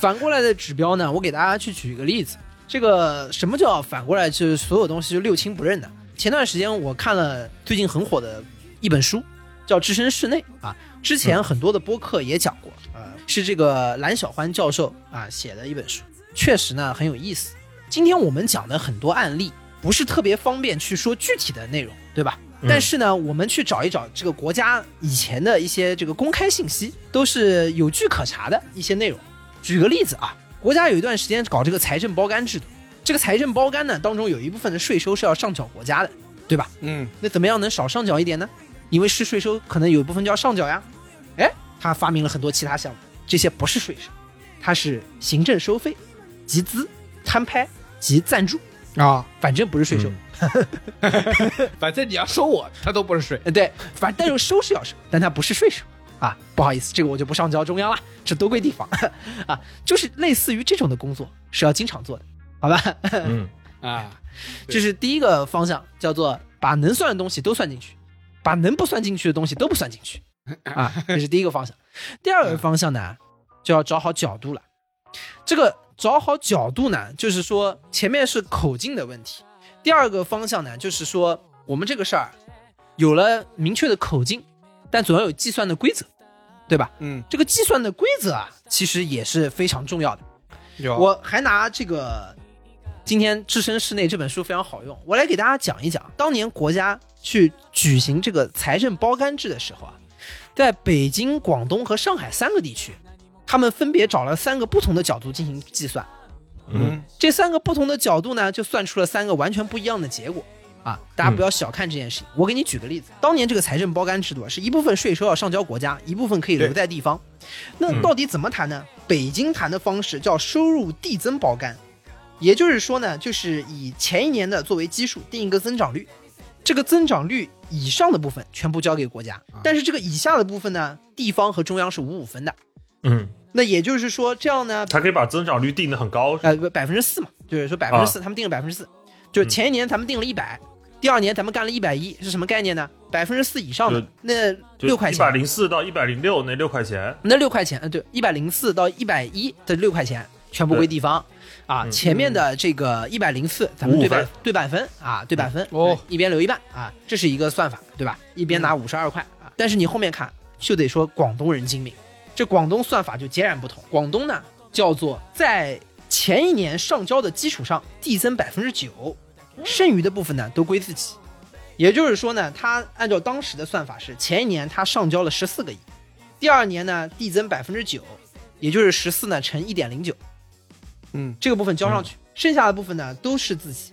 反过来的指标呢，我给大家去举一个例子。这个什么叫反过来？就是所有东西就六亲不认的。前段时间我看了最近很火的一本书，叫《置身事内》啊。之前很多的播客也讲过，啊，是这个蓝小欢教授啊写的一本书，确实呢很有意思。今天我们讲的很多案例，不是特别方便去说具体的内容，对吧？但是呢，我们去找一找这个国家以前的一些这个公开信息，都是有据可查的一些内容。举个例子啊，国家有一段时间搞这个财政包干制度，这个财政包干呢当中有一部分的税收是要上缴国家的，对吧？嗯，那怎么样能少上缴一点呢？因为是税收，可能有一部分就要上缴呀。哎，他发明了很多其他项目，这些不是税收，它是行政收费、集资、摊拍及赞助，啊，反正不是税收。反正你要收我，它都不是税。呃，对，反正但是收是要收，但它不是税收啊。不好意思，这个我就不上交中央了，这都归地方 啊。就是类似于这种的工作是要经常做的，好吧？嗯，啊，这是第一个方向，叫做把能算的东西都算进去，把能不算进去的东西都不算进去啊。这是第一个方向。第二个方向呢，就要找好角度了。这个找好角度呢，就是说前面是口径的问题，第二个方向呢，就是说我们这个事儿有了明确的口径，但总要有计算的规则，对吧？嗯，这个计算的规则啊，其实也是非常重要的。有我还拿这个今天《置身事内》这本书非常好用，我来给大家讲一讲，当年国家去举行这个财政包干制的时候啊，在北京、广东和上海三个地区，他们分别找了三个不同的角度进行计算。嗯这三个不同的角度呢，就算出了三个完全不一样的结果啊！大家不要小看这件事情。我给你举个例子，当年这个财政包干制度啊，是一部分税收要上交国家，一部分可以留在地方。那到底怎么谈呢？北京谈的方式叫收入递增包干，也就是说呢，就是以前一年的作为基数定一个增长率，这个增长率以上的部分全部交给国家，但是这个以下的部分呢，地方和中央是五五分的。嗯，那也就是说，这样呢，他可以把增长率定的很高，呃，不百分之四嘛，就是说百分之四，他们定了百分之四，就是前一年咱们定了一百，第二年咱们干了一百一，是什么概念呢？百分之四以上的那就六块钱。一百钱，零四到一百零六那六块钱，那六块钱，呃，对，一百零四到一百一的六块钱全部归地方啊，嗯。前面的这个一百零四咱们对半对半分啊，对半分哦。一边留一半啊，这是一个算法，对吧？一边拿五十二块啊，但是你后面看就得说广东人精明，这广东算法就截然不同，广东呢叫做在前一年上交的基础上递增百分之九，剩余的部分呢都归自己。也就是说呢，他按照当时的算法是前一年他上交了十四个亿，第二年呢递增百分之九，也就是十四呢乘一点零九，嗯，这个部分交上去，剩下的部分呢都是自己。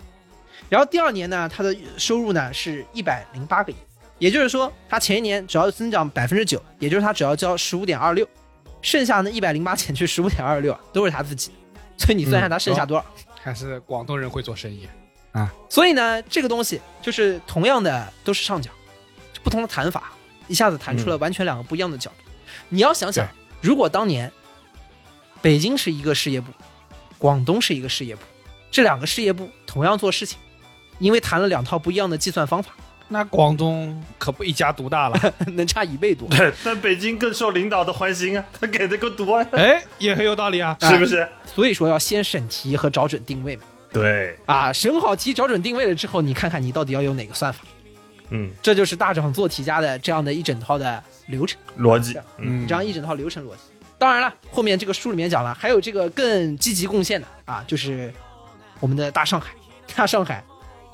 然后第二年呢，他的收入呢是一百零八个亿，也就是说他前一年只要增长百分之九，也就是他只要交十五点二六，剩下的一百零八减去十五点二六啊，都是他自己。所以你算一下他剩下多少？还是广东人会做生意啊。所以呢，这个东西就是同样的都是上缴，不同的谈法，一下子谈出了完全两个不一样的角度。你要想想，如果当年北京是一个事业部，广东是一个事业部，这两个事业部同样做事情，因为谈了两套不一样的计算方法，那广东可不一家独大了，能差一倍多。对，但北京更受领导的欢心啊，他给的更多啊，哎，也很有道理啊。是不是？所以说要先审题和找准定位嘛。对，啊，审好题，找准定位了之后，你看看你到底要用哪个算法，嗯，这就是大厂做题家的这样的一整套的流程。逻辑，嗯，嗯这样一整套流程逻辑。当然了，后面这个书里面讲了，还有这个更积极贡献的啊，就是我们的大上海，大上海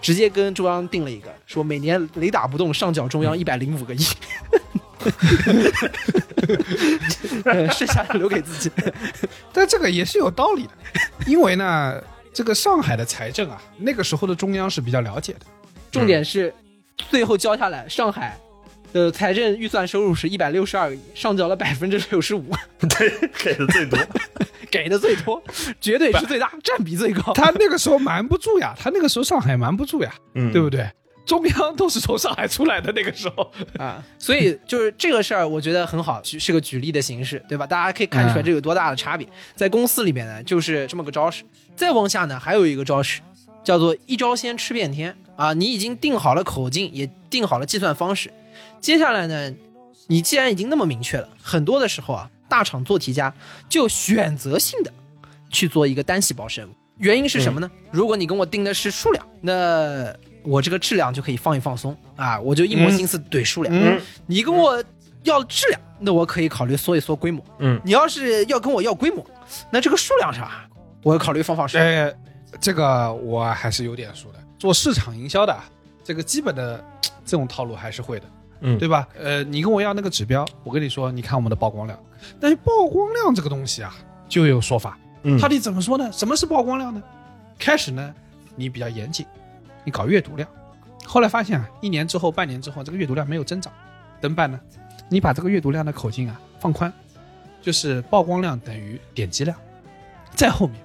直接跟中央定了一个，说每年雷打不动上缴中央一百零五个亿，呃剩下的留给自己。但这个也是有道理的，因为呢，这个上海的财政啊，那个时候的中央是比较了解的。重点是最后交下来，上海的财政预算收入是一百六十二个亿，上缴了百分之六十五，对，给的最多，给的最多，绝对是最大，占比最高。他那个时候瞒不住呀，他那个时候上海瞒不住呀，嗯，对不对？中央都是从上海出来的，那个时候，啊，所以就是这个事儿，我觉得很好，举是个举例的形式，对吧？大家可以看出来这有多大的差别。在公司里面呢，就是这么个招式。再往下呢，还有一个招式，叫做一招鲜吃遍天啊！你已经定好了口径，也定好了计算方式，接下来呢，你既然已经那么明确了，很多的时候啊，大厂做题家就选择性的去做一个单细胞生物。原因是什么呢？如果你跟我定的是数量，那我这个质量就可以放一放松啊，我就一门心思怼数量。嗯你跟我要质量，那我可以考虑缩一缩规模。嗯，你要是要跟我要规模，那这个数量上啊，我要考虑放放水。呃，这个我还是有点数的。做市场营销的，这个基本的这种套路还是会的，嗯。对吧？呃，你跟我要那个指标，我跟你说，你看我们的曝光量，但是曝光量这个东西啊，就有说法，嗯。它得怎么说呢？什么是曝光量呢？开始呢，你比较严谨，你搞阅读量，后来发现啊，一年之后、半年之后，这个阅读量没有增长，怎么办呢？你把这个阅读量的口径啊放宽，就是曝光量等于点击量，在后面，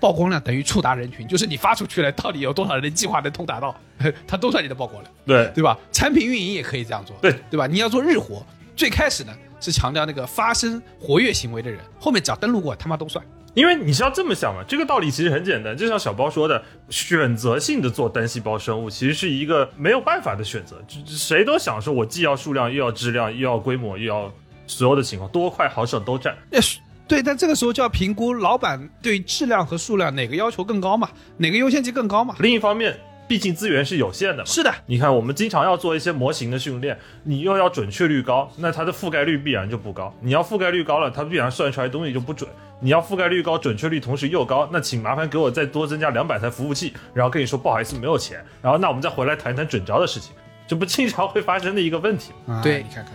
曝光量等于触达人群，就是你发出去了，到底有多少人计划能通达到，它都算你的曝光量，对，对吧？产品运营也可以这样做，对对吧？你要做日活，最开始呢是强调那个发生活跃行为的人，后面只要登录过，他妈都算。因为你是要这么想嘛，这个道理其实很简单，就像小包说的，选择性的做单细胞生物，其实是一个没有办法的选择。就就谁都想说，我既要数量，又要质量，又要规模，又要所有的情况，多快好省都占。那是对，但这个时候就要评估老板对质量和数量哪个要求更高嘛，哪个优先级更高嘛。另一方面，毕竟资源是有限的嘛。是的，你看，我们经常要做一些模型的训练，你又要准确率高，那它的覆盖率必然就不高。你要覆盖率高了，它必然算出来东西就不准。你要覆盖率高，准确率同时又高，那请麻烦给我再多增加两百台服务器，然后跟你说不好意思没有钱，然后那我们再回来谈谈准招的事情，这不经常会发生的一个问题吗？啊对你看看，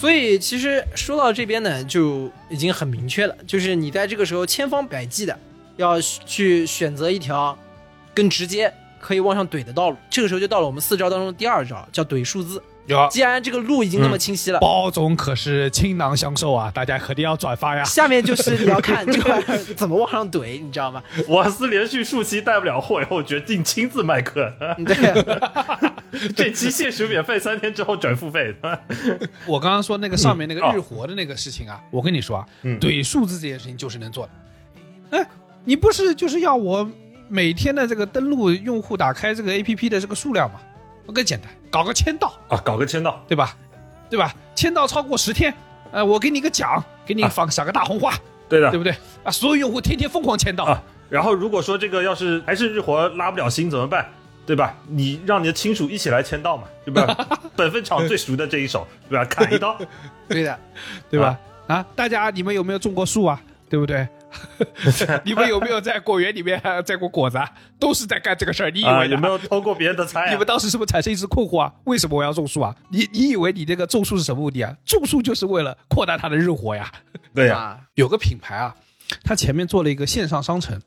所以其实说到这边呢，就已经很明确了，就是你在这个时候千方百计的要去选择一条更直接可以往上怼的道路。这个时候就到了我们四招当中的第二招，叫怼数字。有既然这个路已经那么清晰了，包总可是倾囊相授啊，大家肯定要转发呀。下面就是你要看这块 怎么往上怼，你知道吗？我司连续数期带不了货以后，决定亲自卖课。对，这期限时免费，三天之后转付费。我刚刚说那个上面那个日活的那个事情啊，我跟你说啊，嗯怼数字这件事情就是能做的。哎，你不是就是要我每天的这个登录用户打开这个 APP 的这个数量吗？我更简单，搞个签到，啊，搞个签到，对吧？对吧？签到超过十天，呃，我给你个奖，给你放赏个大红花，对的对不对？啊，所有用户天天疯狂签到，啊。然后如果说这个要是还是日活拉不了新怎么办？对吧？你让你的亲属一起来签到嘛，对吧？本分场最熟的这一手，对吧？砍一刀，对的，对吧？啊，大家你们有没有种过树啊？对不对？你们有没有在果园里面呃摘过果子啊？都是在干这个事儿。你以啊，为的有没有偷过别人的菜、啊？你们当时是不是产生一丝困惑啊？为什么我要种树啊？你你以为你这个种树是什么目的啊？种树就是为了扩大它的日活呀。对呀、啊，有个品牌啊，它前面做了一个线上商城，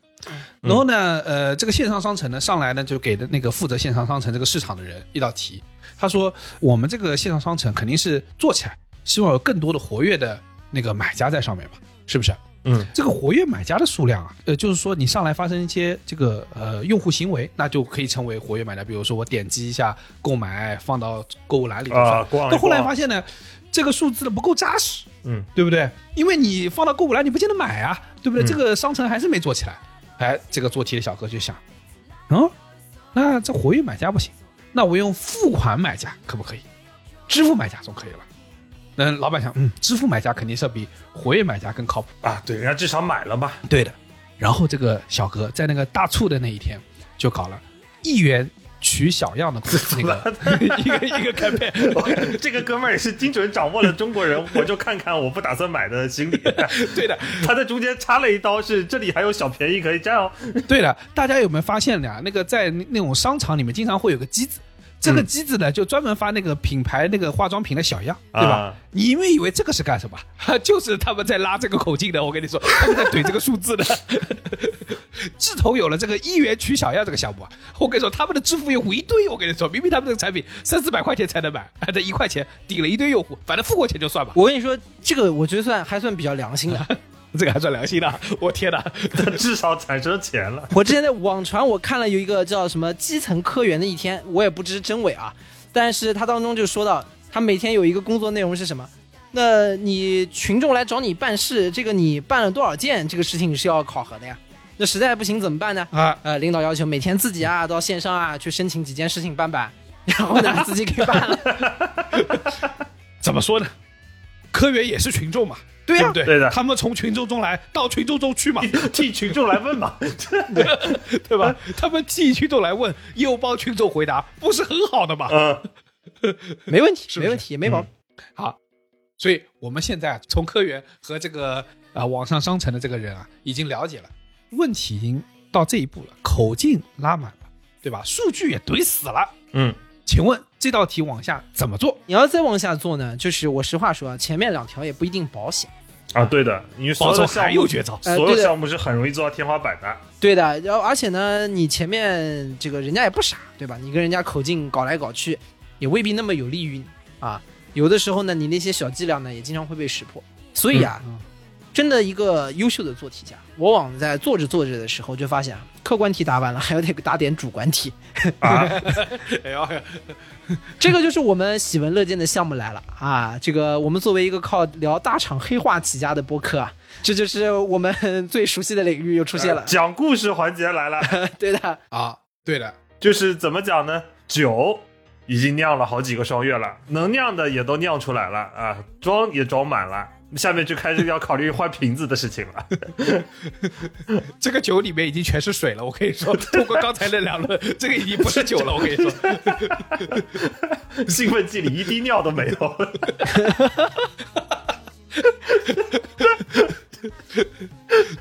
然后呢，呃，这个线上商城呢上来呢就给的那个负责线上商城这个市场的人一道题，他说我们这个线上商城肯定是做起来，希望有更多的活跃的那个买家在上面嘛，是不是？嗯，这个活跃买家的数量啊，呃，就是说你上来发生一些这个呃用户行为，那就可以成为活跃买家。比如说我点击一下购买，放到购物篮里头啊到后来发现呢，这个数字呢不够扎实，嗯，对不对？因为你放到购物篮，你不见得买啊，对不对？嗯这个商城还是没做起来。哎，这个做题的小哥就想，嗯，那这活跃买家不行，那我用付款买家可不可以？支付买家总可以了。那老板想，嗯，支付买家肯定是要比活跃买家更靠谱。啊，对，人家至少买了嘛。对的。然后这个小哥在那个大促的那一天，就搞了一元取小样的那个 一个一个 campaign。这个哥们儿也是精准掌握了中国人，我就看看我不打算买的心理。对的，他在中间插了一刀，是这里还有小便宜可以占哦。对的。大家有没有发现呀？那个在那那种商场里面，经常会有个机子。这个机子呢，就专门发那个品牌那个化妆品的小样，对吧？啊你以为以为这个是干什么？就是他们在拉这个口径的。我跟你说，他们在怼这个数字的。自从有了这个一元取小样这个项目啊，我跟你说，他们的支付用户一堆。我跟你说，明明他们这个产品三四百块钱才能买，这一块钱抵了一堆用户，反正付过钱就算吧。我跟你说，这个我觉得算还算比较良心的。这个还算良心的，我天哪！他至少产生钱了。我之前在网传我看了有一个叫什么基层科员的一天，我也不知真伪啊，但是他当中就说到，他每天有一个工作内容是什么？那你群众来找你办事，这个你办了多少件，这个事情你是要考核的呀。那实在不行怎么办呢？啊，呃，领导要求每天自己啊到线上啊去申请几件事情办办，然后呢自己给办了。怎么说呢？科员也是群众嘛，对呀不对？对的他们从群众中来到群众中去嘛，替群众来问嘛，对吧？他们替群众来问，又帮群众回答，不是很好的吗？嗯，没问题，是是没问题，没毛病。好，所以我们现在啊，从科员和这个啊网上商城的这个人啊，已经了解了问题，已经到这一步了，口径拉满了，对吧？数据也怼死了。嗯，请问这道题往下怎么做？你要再往下做呢，就是我实话说啊，前面两条也不一定保险。啊，对的，因为所有的项目还有绝招，所有项目是很容易做到天花板的。对的，然后而且呢，你前面这个人家也不傻，对吧？你跟人家口径搞来搞去，也未必那么有利于你啊。有的时候呢，你那些小伎俩呢，也经常会被识破。所以啊，真的一个优秀的做题家，往往在做着做着的时候，就发现啊，客观题答完了，还要得答点主观题。啊，哎呀，这个就是我们喜闻乐见的项目来了啊！这个我们作为一个靠聊大厂黑话起家的播客啊，这就是我们最熟悉的领域又出现了。讲故事环节来了，对的，啊，对的，就是怎么讲呢？酒已经酿了好几个双月了，能酿的也都酿出来了啊，装也装满了。下面就开始要考虑换瓶子的事情了。这个酒里面已经全是水了。我可以说，通过刚才那两轮，这个已经不是酒了。我跟你说，兴奋剂里一滴尿都没有。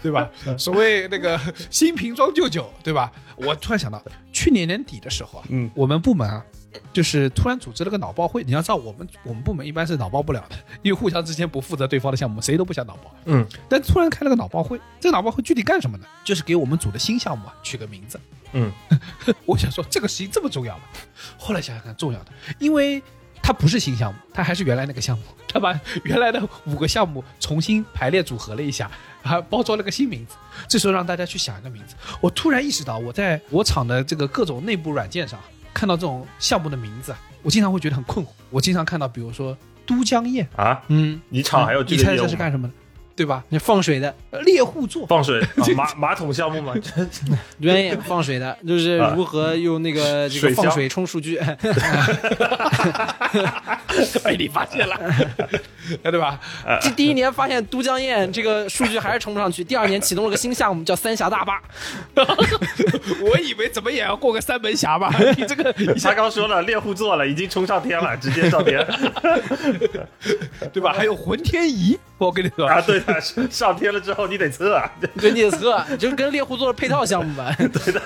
对吧？所谓那个新瓶装旧酒，对吧？我突然想到，去年年底的时候啊，嗯我们部门啊，就是突然组织了个脑爆会。你要知道，我们我们部门一般是脑爆不了的，因为互相之间不负责对方的项目，谁都不想脑爆。嗯，但突然开了个脑爆会，这个脑爆会具体干什么呢？就是给我们组的新项目啊取个名字。嗯，我想说这个事情这么重要吗？后来想想看，重要的，因为它不是新项目，它还是原来那个项目，他把原来的五个项目重新排列组合了一下，还包装了个新名字。这时候让大家去想一个名字，我突然意识到，我在我厂的这个各种内部软件上看到这种项目的名字啊，我经常会觉得很困惑。我经常看到，比如说都江堰，啊，嗯，你厂还有这你猜？这是干什么的？对吧？你放水的，呃猎户座，放水、啊马马桶项目嘛？专业 放水的，就是如何用那个这个水放水冲数据。被你发现了，对吧？这第一年发现都江堰这个数据还是冲不上去，第二年启动了个新项目叫三峡大坝。我以为怎么也要过个三门峡吧？你这个他刚说了猎户座了，已经冲上天了，直接上天对吧？还有浑天仪，我跟你说，啊！对的，上天了之后你得测啊。对，你得测，就是跟猎户座的配套项目吧。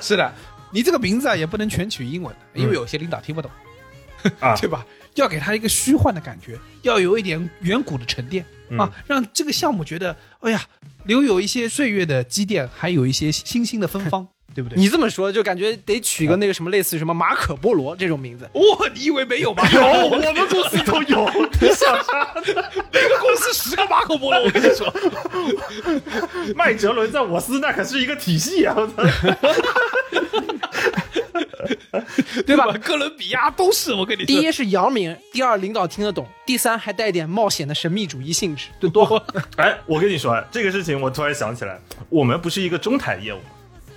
是的，你这个名字啊也不能全取英文的，因为有些领导听不懂，啊 对吧？要给他一个虚幻的感觉，要有一点远古的沉淀、啊，让这个项目觉得，哎呀，留有一些岁月的积淀，还有一些新兴的芬芳，对不对？你这么说，就感觉得取个那个什么类似于什么马可波罗这种名字。哇、你以为没有吗？有，我们公司里头有，你想啥？每个公司十个马可波罗，我跟你说，麦哲伦在我司那可是一个体系啊！我操对吧？哥伦比亚都是，我跟你说，第一是扬名，第二领导听得懂，第三还带点冒险的神秘主义性质，对多好。哎，我跟你说，这个事情我突然想起来，我们不是一个中台业务嘛，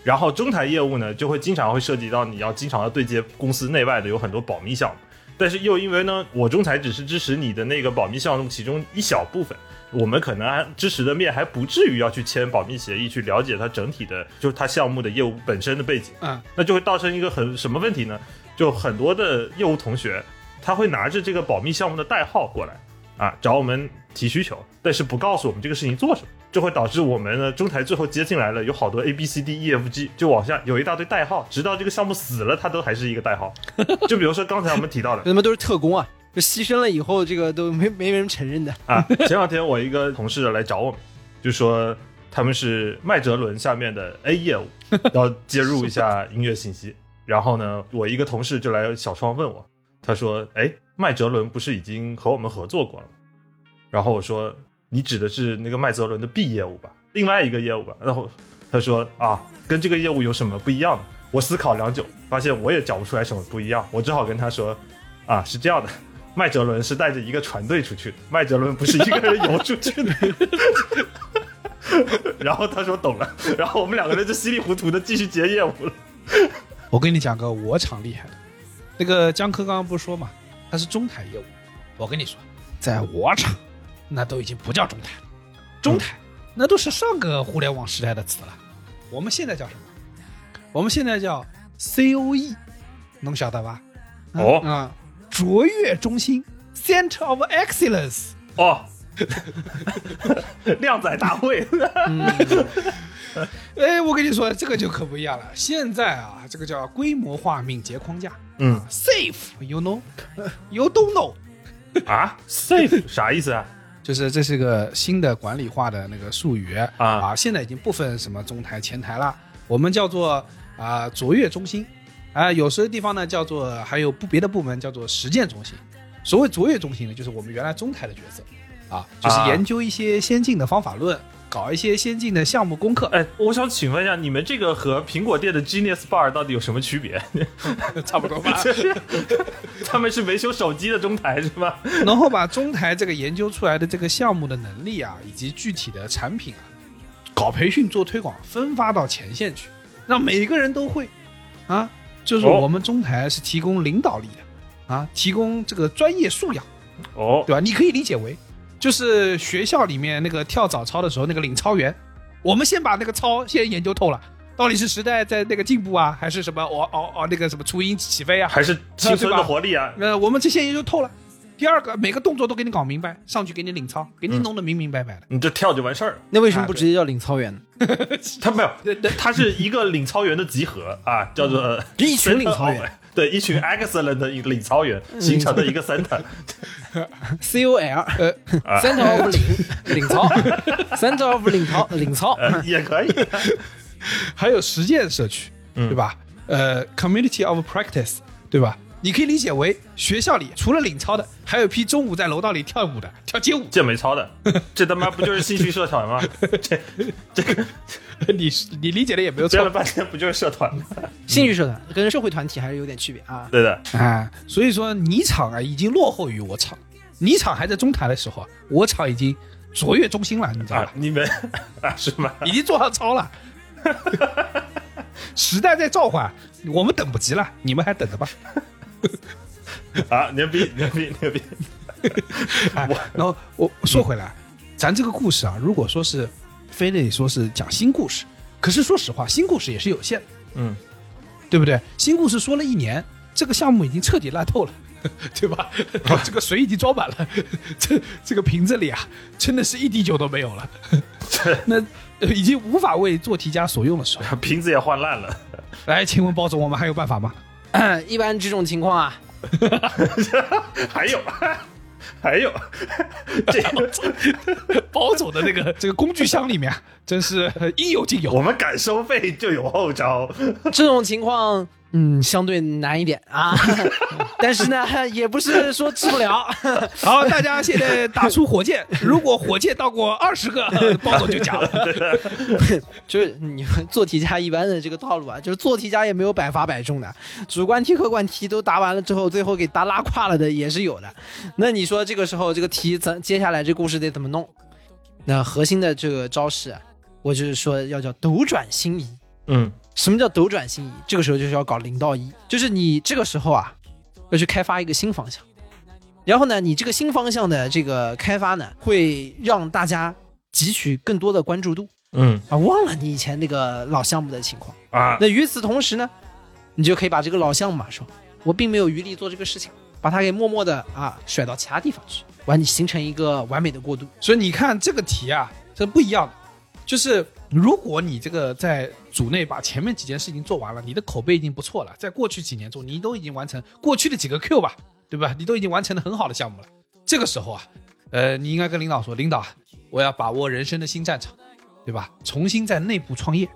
然后中台业务呢，就会经常会涉及到你要经常要对接公司内外的有很多保密项目，但是又因为呢，我中台只是支持你的那个保密项目其中一小部分。我们可能还支持的面还不至于要去签保密协议，去了解它整体的，就是它项目的业务本身的背景。嗯，那就会造成一个很什么问题呢？就很多的业务同学，他会拿着这个保密项目的代号过来啊，找我们提需求，但是不告诉我们这个事情做什么，就会导致我们呢中台最后接进来了有好多 A B C D E F G，就往下有一大堆代号，直到这个项目死了，它都还是一个代号。就比如说刚才我们提到的 他们都是特工啊，就牺牲了以后，这个都没没人承认的。啊，前两天我一个同事来找我们，就说他们是麦哲伦下面的 A 业务，要接入一下音乐信息。然后呢，我一个同事就来小窗问我，他说：“哎，麦哲伦不是已经和我们合作过了吗？”然后我说：“你指的是那个麦哲伦的 B 业务吧？另外一个业务吧？”然后他说：“啊，跟这个业务有什么不一样呢？”我思考良久，发现我也讲不出来什么不一样，我只好跟他说：“啊，是这样的。”麦哲伦是带着一个船队出去的，麦哲伦不是一个人游出去的。然后他说懂了，然后我们两个人就稀里糊涂的继续接业务了。我跟你讲个我厂厉害的，那个江科刚刚不是说嘛，他是中台业务。我跟你说，在我厂，那都已经不叫中台了，中台、那都是上个互联网时代的词了。我们现在叫什么？我们现在叫 COE，能晓得吧？哦啊，卓越中心 Center of Excellence。哦，靓仔大会，哎，我跟你说，这个就可不一样了。现在啊，这个叫规模化敏捷框架嗯，Safe，you know，you don't know。啊，safe 啥意思啊？就是这是个新的管理化的那个术语啊。现在已经不分什么中台前台了，我们叫做啊、卓越中心。啊、有时候地方呢叫做还有不别的部门叫做实践中心。所谓卓越中心呢，就是我们原来中台的角色。啊，就是啊。研究一些先进的方法论搞一些先进的项目功课，哎，我想请问一下，你们这个和苹果店的 Genius Bar 到底有什么区别？差不多吧。他们是维修手机的中台是吧？然后把中台这个研究出来的这个项目的能力啊，以及具体的产品啊，搞培训做推广，分发到前线去，让每个人都会啊。就是哦我们中台是提供领导力的啊，提供这个专业素养，哦，对吧？你可以理解为，就是学校里面那个跳早操的时候那个领操员，我们先把那个操先研究透了。到底是时代在那个进步啊，还是什么哦哦哦那个什么雏鹰起飞啊？还是青春的活力啊！呃，我们这些研究透了。第二个，每个动作都给你搞明白，上去给你领操，给你弄得明明白白的。你这跳就完事儿了。那为什么不直接叫领操员呢？他没有，他是一个领操员的集合啊，叫做一群领操员，对，一群 excellent 的一个领操员形成的一个 center。C O L 呃，Center of 领领操，Center of 领操领操，呃也可以。还有实践社区，对吧？呃，community of practice，对吧？你可以理解为学校里除了领操的，还有一批中午在楼道里跳舞的，跳街舞。健美操的，这他妈不就是兴趣社团吗？这这个你你理解的也没有错编了半天不就是社团吗？兴趣社团跟社会团体还是有点区别啊。对的，啊。所以说，你厂啊已经落后于我厂，你厂还在中台的时候啊，我厂已经卓越中心了，你知道吧？，啊你们 啊是吗？已经做上操了。时代在召唤，我们等不及了，你们还等着吧。啊，牛逼牛逼牛逼！哎，然后我说回来，咱这个故事啊，如果说是非得说是讲新故事，可是说实话，新故事也是有限的，嗯，对不对？新故事说了一年，这个项目已经彻底烂透了。对吧？这个水已经装满了，这这个瓶子里啊，真的是一滴酒都没有了。那呃已经无法为做题家所用的时候，瓶子也换烂了，来，请问包总，我们还有办法吗？一般这种情况啊，还有 还有 这个包总的那个这个工具箱里面啊，真是呃应有尽有。我们敢收费就有后招，这种情况嗯相对难一点啊，但是呢也不是说治不了。好，大家现在打出火箭，如果火箭到过二十个，包总就讲了。就是你们做题家一般的这个套路啊，就是做题家也没有百发百中的，主观题、客观题都答完了之后，最后给答拉胯了的也是有的。那你说这个时候这个题咱接下来这故事得怎么弄？那核心的这个招式啊，我就是说要叫斗转星移。嗯，什么叫斗转星移？这个时候就是要搞零到一，就是你这个时候啊，要去开发一个新方向。然后呢，你这个新方向的这个开发呢，会让大家汲取更多的关注度嗯啊，忘了你以前那个老项目的情况。啊，那与此同时呢，你就可以把这个老项目啊说，我并没有余力做这个事情，把它给默默的啊甩到其他地方去，完你形成一个完美的过渡。所以你看这个题啊，这不一样的，就是如果你这个在组内把前面几件事情做完了，你的口碑已经不错了，在过去几年中，你都已经完成过去的几个 Q 吧，对吧？你都已经完成了很好的项目了。这个时候啊，呃，你应该跟领导说，领导，我要把握人生的新战场，对吧？重新在内部创业，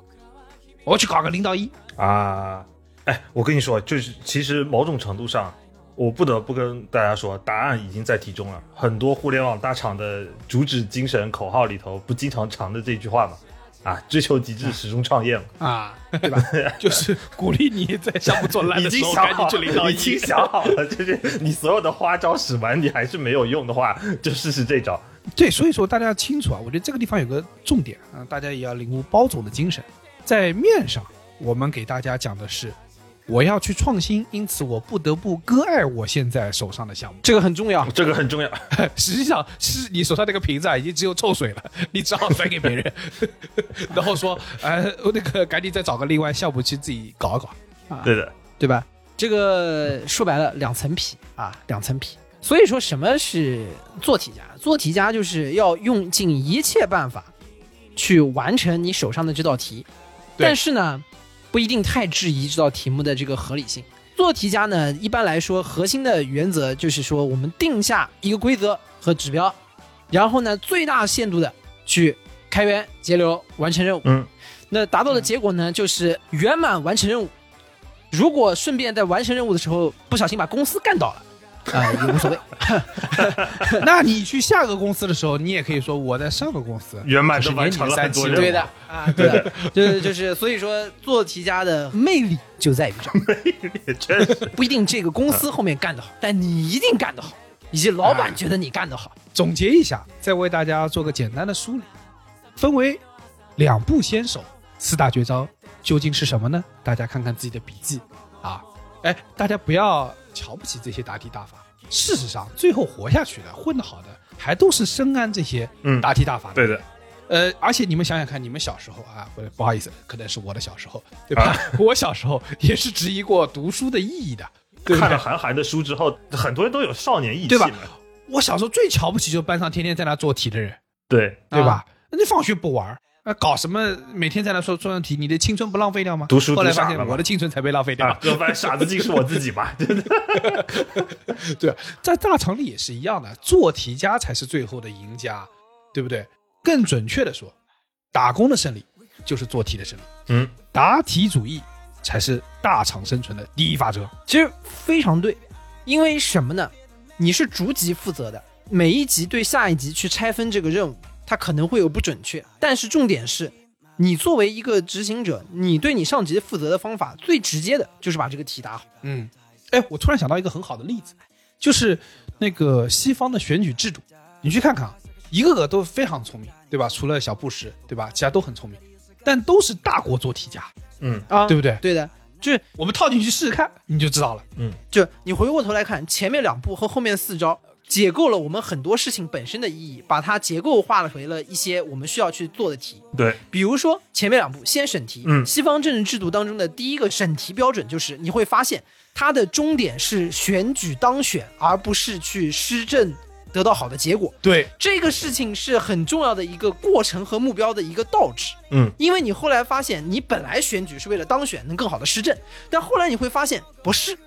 我要去搞个领导一。啊，哎，我跟你说，就是其实某种程度上，我不得不跟大家说，答案已经在题中了。很多互联网大厂的主旨精神口号里头，不经常藏着这句话吗？啊，追求极致，始终创业嘛。啊，对吧？就是鼓励你在项目做烂已的时候赶紧去领导已。经想好了，就是你所有的花招使完，你还是没有用的话，就试试这招。对，所以说大家要清楚啊，我觉得这个地方有个重点啊，大家也要领悟包总的精神。在面上，我们给大家讲的是，我要去创新，因此我不得不割爱我现在手上的项目。这个很重要。这个很重要。实际上是你手上那个瓶子啊，已经只有臭水了，你只好甩给别人，然后说，呃，那个赶紧再找个另外项目去自己搞一搞。对的，对吧？这个说白了，两层皮啊，两层皮。所以说，什么是做题家？做题家就是要用尽一切办法去完成你手上的这道题，但是呢，不一定太质疑这道题目的这个合理性。做题家呢，一般来说，核心的原则就是说，我们定下一个规则和指标，然后呢，最大限度的去开源节流，完成任务。嗯，那达到的结果呢，就是圆满完成任务。如果顺便在完成任务的时候不小心把公司干倒了，啊、也无所谓。那你去下个公司的时候，你也可以说我在上个公司圆满可是地完成了年年三期很多任务对的 啊，对的，就是就是，所以说做题家的魅力就在于这儿，也确实，不一定这个公司后面干得好，但你一定干得好，以及老板觉得你干得好。总结一下，再为大家做个简单的梳理，分为两步先手，四大绝招究竟是什么呢？大家看看自己的笔记啊！哎，大家不要瞧不起这些答题大法，事实上，最后活下去的、混得好的，还都是深谙这些嗯答题大法的。对的，呃，而且你们想想看，你们小时候啊，不不好意思，可能是我的小时候，对吧？我小时候也是质疑过读书的意义的，对对看了？韩寒的书之后，很多人都有少年意气对吧，我小时候最瞧不起就是班上天天在那做题的人。对，对吧？那你放学不玩儿，那搞什么？每天在那说做样题，你的青春不浪费掉吗？读书后来发现我的青春才被浪费掉。啊，各班傻子竟是我自己吧，真的，对啊，在大厂里也是一样的，做题家才是最后的赢家，对不对？更准确的说，打工的胜利就是做题的胜利。嗯，答题主义才是大厂生存的第一法则。其实非常对，因为什么呢？你是逐级负责的，每一级对下一级去拆分这个任务，它可能会有不准确，但是重点是，你作为一个执行者，你对你上级负责的方法最直接的就是把这个题答好。嗯，哎，我突然想到一个很好的例子，就是那个西方的选举制度，你去看看啊，一个个都非常聪明，对吧？除了小布什，对吧？其他都很聪明，但都是大国做题家，嗯，啊，对不对？对的，就是我们套进去试试看，你就知道了。嗯就你回过头来看前面两步和后面四招，解构了我们很多事情本身的意义，把它结构化了为了一些我们需要去做的题。对，比如说前面两步先审题，嗯西方政治制度当中的第一个审题标准就是你会发现它的终点是选举当选，而不是去施政得到好的结果。对，这个事情是很重要的一个过程和目标的一个倒置。嗯，因为你后来发现，你本来选举是为了当选，能更好的施政，但后来你会发现不是，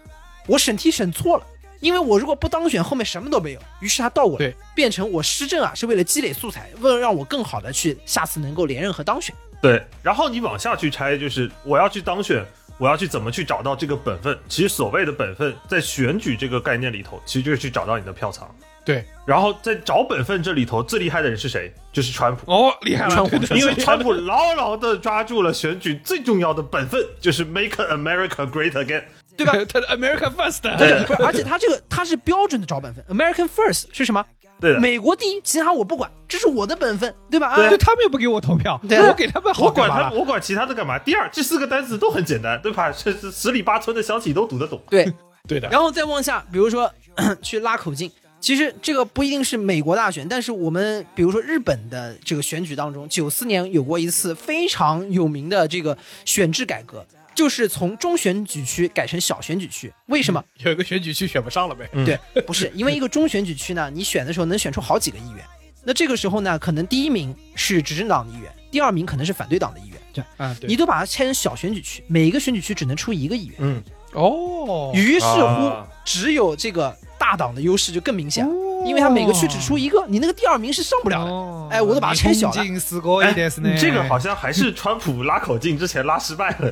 我审题审错了。因为我如果不当选，后面什么都没有，于是他倒过来对，变成我施政啊是为了积累素材，为了让我更好的去下次能够连任和当选。对，然后你往下去拆，就是我要去当选，我要去怎么去找到这个本分？其实所谓的本分，在选举这个概念里头，其实就是去找到你的票仓。对，然后在找本分这里头，最厉害的人是谁？就是川普。哦，厉害了，川普因为川普牢牢的抓住了选举最重要的本分，就是 Make America Great Again。对吧？他的 American First，对不是，而且他这个他是标准的找本分，American First 是什么？对的，美国第一，其他我不管，这是我的本分，对吧？对他们又不给我投票，对啊我给他们好我管？他，我管其他的干嘛？第二，这四个单词都很简单，对吧？这是十里八村的乡亲都读得懂。对，对的，然后再往下，比如说 去拉口径，其实这个不一定是美国大选，但是我们比如说日本的这个选举当中，九四年有过一次非常有名的这个选制改革，就是从中选举区改成小选举区。为什么？有一个选举区选不上了呗。嗯对，不是因为一个中选举区呢，你选的时候能选出好几个议员，那这个时候呢，可能第一名是执政党的议员，第二名可能是反对党的议员，对，啊，对，你都把它拆成小选举区，每一个选举区只能出一个议员。嗯，哦，于是乎啊，只有这个大党的优势就更明显了，哦因为他每个区只出一个，你那个第二名是上不了的。哦哎我都把它拆小了日本人すご哎いですね。你这个好像还是川普拉口径之前拉失败了。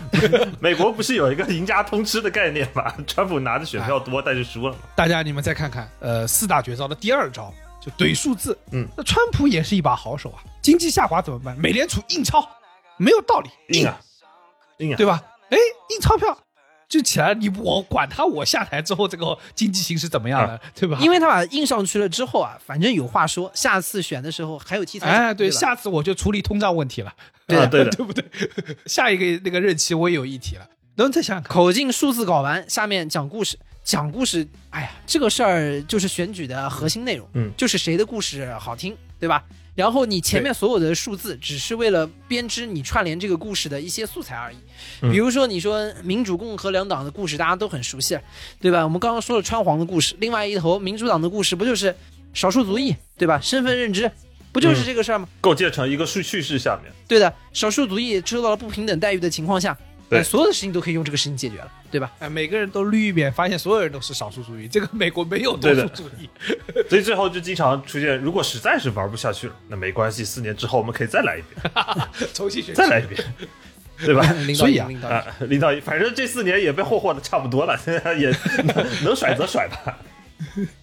美国不是有一个赢家通吃的概念吗？川普拿的选票多，但是输了嘛。大家你们再看看，呃，四大绝招的第二招就怼数字。嗯，那川普也是一把好手啊。经济下滑怎么办？美联储印钞，没有道理，硬啊，硬啊，对吧？哎，印钞票 就起来，你我管他，我下台之后这个经济形势怎么样了，对吧？因为他把印上去了之后啊，反正有话说，下次选的时候还有题材讲。哎，对，吧下次我就处理通胀问题了，对啊对的 对不对？下一个那个任期我也有议题了，然后再想想，口径数字搞完，下面讲故事。讲故事，哎呀，这个事儿就是选举的核心内容，嗯就是谁的故事好听，对吧？然后你前面所有的数字只是为了编织你串联这个故事的一些素材而已。嗯比如说，你说民主共和两党的故事，大家都很熟悉，对吧？我们刚刚说了川黄的故事，另外一头民主党的故事不就是少数族裔，对吧？身份认知，不就是这个事儿吗？构建成一个叙叙事下面。对的，少数族裔受到了不平等待遇的情况下，对哎所有的事情都可以用这个事情解决了，对吧？哎，每个人都捋一遍，发现所有人都是少数主义，这个美国没有多数主义。所以最后就经常出现，如果实在是玩不下去了，那没关系，四年之后我们可以再来一遍，重新选 再来一遍。对吧？所以啊领导一，反正这四年也被霍霍的差不多了，也能甩则甩吧。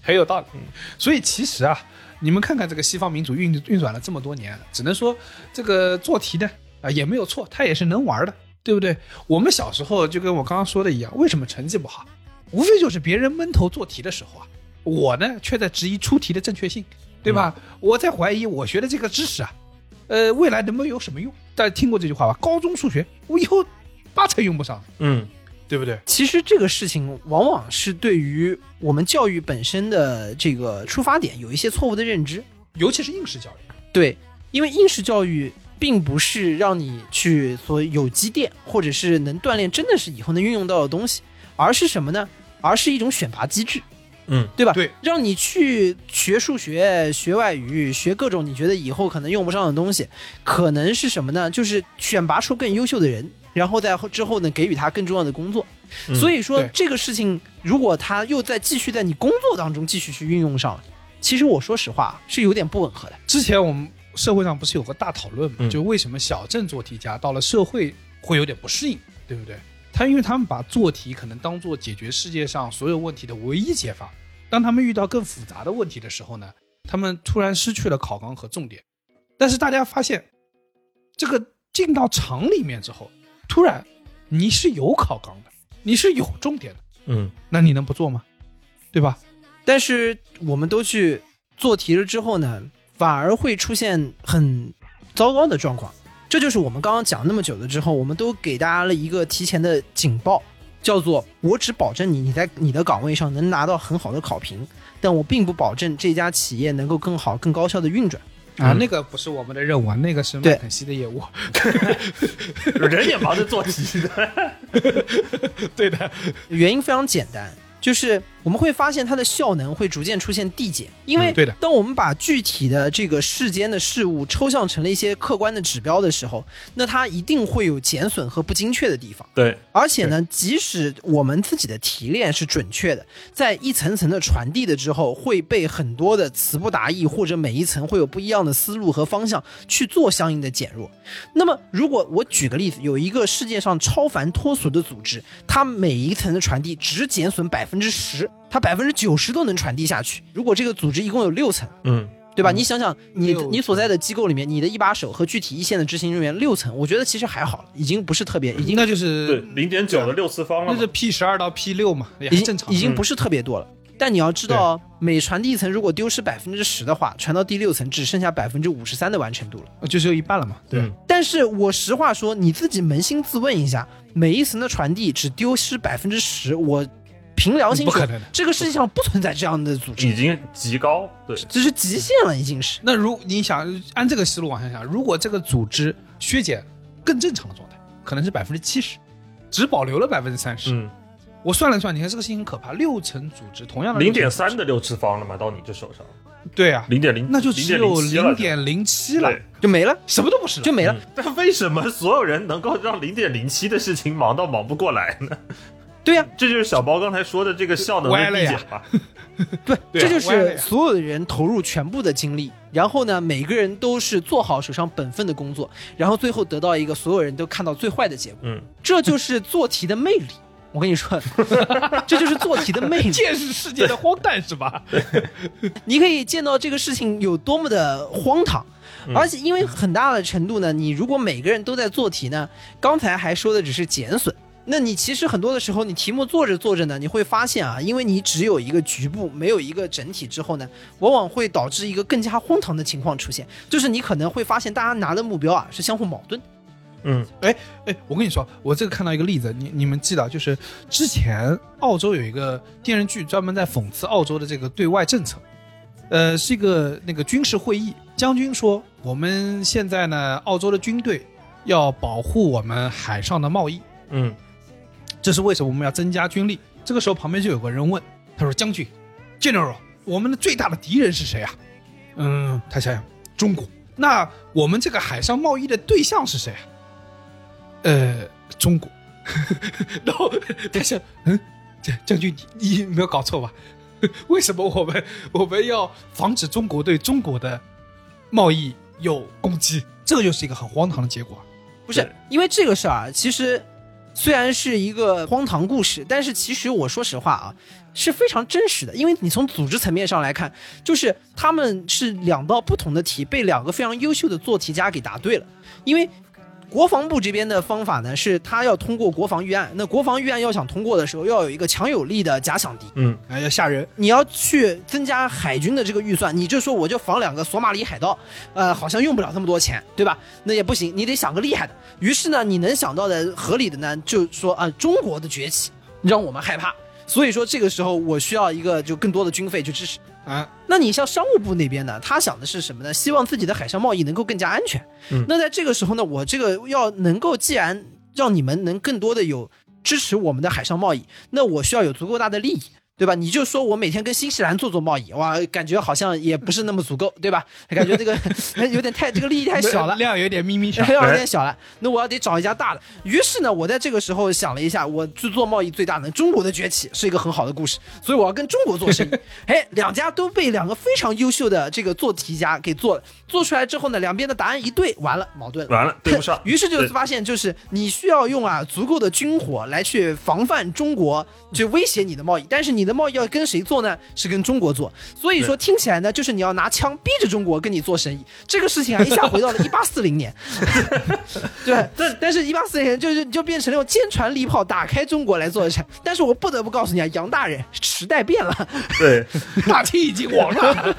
很有道理。所以其实啊，你们看看这个西方民主运运转了这么多年，只能说这个做题的啊也没有错，他也是能玩的，对不对？我们小时候就跟我刚刚说的一样，为什么成绩不好？无非就是别人闷头做题的时候啊，我呢却在质疑出题的正确性，对吧？我在怀疑我学的这个知识啊，呃，未来能不能有什么用？大家听过这句话吧？高中数学我以后八成用不上，嗯，对不对？其实这个事情往往是对于我们教育本身的这个出发点有一些错误的认知。尤其是应试教育。对，因为应试教育并不是让你去所有积淀，或者是能锻炼真的是以后能运用到的东西，而是什么呢？而是一种选拔机制。嗯，对吧？对，让你去学数学、学外语、学各种你觉得以后可能用不上的东西，可能是什么呢？就是选拔出更优秀的人，然后在之后呢，给予他更重要的工作。嗯所以说这个事情，如果他又在继续在你工作当中继续去运用上，其实我说实话是有点不吻合的。之前我们社会上不是有个大讨论嘛，嗯就为什么小镇做题家到了社会会有点不适应，对不对？他因为他们把做题可能当做解决世界上所有问题的唯一解法，当他们遇到更复杂的问题的时候呢，他们突然失去了考纲和重点。但是大家发现，这个进到厂里面之后，突然你是有考纲的，你是有重点的，嗯，那你能不做吗？对吧？但是我们都去做题了之后呢，反而会出现很糟糕的状况。这就是我们刚刚讲那么久了之后，我们都给大家了一个提前的警报，叫做我只保证你你在你的岗位上能拿到很好的考评，但我并不保证这家企业能够更好、更高效的运转。啊，嗯那个不是我们的任务啊，那个是对麦肯锡的业务。人也忙着做题的。对的，原因非常简单，就是我们会发现它的效能会逐渐出现递减，因为嗯对的当我们把具体的这个世间的事物抽象成了一些客观的指标的时候，那它一定会有减损和不精确的地方。对，而且呢，即使我们自己的提炼是准确的，在一层层的传递的之后，会被很多的词不达意，或者每一层会有不一样的思路和方向去做相应的减弱。那么，如果我举个例子，有一个世界上超凡脱俗的组织，它每一层的传递只减损百分之十，它百分之九十都能传递下去。如果这个组织一共有六层，嗯，对吧？你想想，你六你所在的机构里面，你的一把手和具体一线的执行人员六层，我觉得其实还好了，已经不是特别，已经那就对是，零点九的六次方了那是 P 十二到 P 六嘛，也已经已经不是特别多了。但你要知道，每传递一层如果丢失百分之十的话，传到第六层只剩下百分之五十三的完成度了。呃就只有一半了嘛。对，嗯但是我实话说，你自己扪心自问一下，每一层的传递只丢失百分之十，我凭良心说不可能的，这个世界上不存在这样的组织，已经极高。对，这是极限了，已经是。那如你想按这个思路往下想，如果这个组织削减更正常的状态，可能是百分之七十，只保留了百分之三十。嗯，我算了算，你看这个事情很可怕，六层组织同样的零点三的六次方了嘛，到你这手上，对啊，零点零，那就只有零零点零七了，对，就没了，什么都不是。就没了。嗯但为什么所有人能够让零点零七的事情忙到忙不过来呢？对呀、这就是小包刚才说的这个效能的歪了呀递减吧？对，对啊这就是所有的人投入全部的精力，然后呢，每个人都是做好手上本分的工作，然后最后得到一个所有人都看到最坏的结果。嗯，这就是做题的魅力。我跟你说，这就是做题的魅力。见识世界的荒诞是吧？你可以见到这个事情有多么的荒唐。而且，因为很大的程度呢，你如果每个人都在做题呢，刚才还说的只是减损，那你其实很多的时候，你题目做着做着呢，你会发现啊，因为你只有一个局部，没有一个整体之后呢，往往会导致一个更加荒唐的情况出现，就是你可能会发现大家拿的目标啊是相互矛盾。嗯哎哎，我跟你说，我这个看到一个例子，你你们记得，就是之前澳洲有一个电视剧专门在讽刺澳洲的这个对外政策，呃，是一个那个军事会议，将军说我们现在呢，澳洲的军队要保护我们海上的贸易，嗯这是为什么我们要增加军力？这个时候旁边就有个人问，他说：“将军，General，我们的最大的敌人是谁啊？”嗯，他想想，中国。那我们这个海上贸易的对象是谁啊？呃，中国。然后他想，嗯，将将军，你你没有搞错吧？为什么我们我们要防止中国对中国的贸易有攻击？这个就是一个很荒唐的结果啊。不是因为这个事儿啊，其实虽然是一个荒唐故事，但是其实我说实话啊，是非常真实的。因为你从组织层面上来看，就是他们是两道不同的题被两个非常优秀的做题家给答对了。因为国防部这边的方法呢，是他要通过国防预案，那国防预案要想通过的时候，要有一个强有力的假想敌。嗯，哎，要吓人。你要去增加海军的这个预算，你就说我就防两个索马里海盗，呃，好像用不了那么多钱，对吧？那也不行，你得想个厉害的。于是呢，你能想到的合理的呢，就说啊、中国的崛起让我们害怕，所以说这个时候我需要一个就更多的军费去支持。啊，那你像商务部那边呢，他想的是什么呢？希望自己的海上贸易能够更加安全。嗯那在这个时候呢，我这个要能够，既然让你们能更多的有支持我们的海上贸易，那我需要有足够大的利益，对吧？你就说我每天跟新西兰做做贸易，哇，感觉好像也不是那么足够，对吧？感觉这个 有点太这个利益太小了。量有点咪咪小。量有点小了，那我要得找一家大的。于是呢，我在这个时候想了一下，我去做贸易最大的中国的崛起是一个很好的故事，所以我要跟中国做生意。哎，两家都被两个非常优秀的这个做题家给做了，做出来之后呢，两边的答案一对，完了矛盾了。完了对不上 于是就发现，就是你需要用啊足够的军火来去防范中国，去威胁你的贸易。但是你的贸易要跟谁做呢？是跟中国做。所以说听起来呢，就是你要拿枪逼着中国跟你做生意。这个事情啊，一下回到了 一八四零年。对，但但是，一八四零年就是就变成了用坚船利炮打开中国来做的事。但是我不得不告诉你啊，杨大人，时代变了。对，大清已经亡了。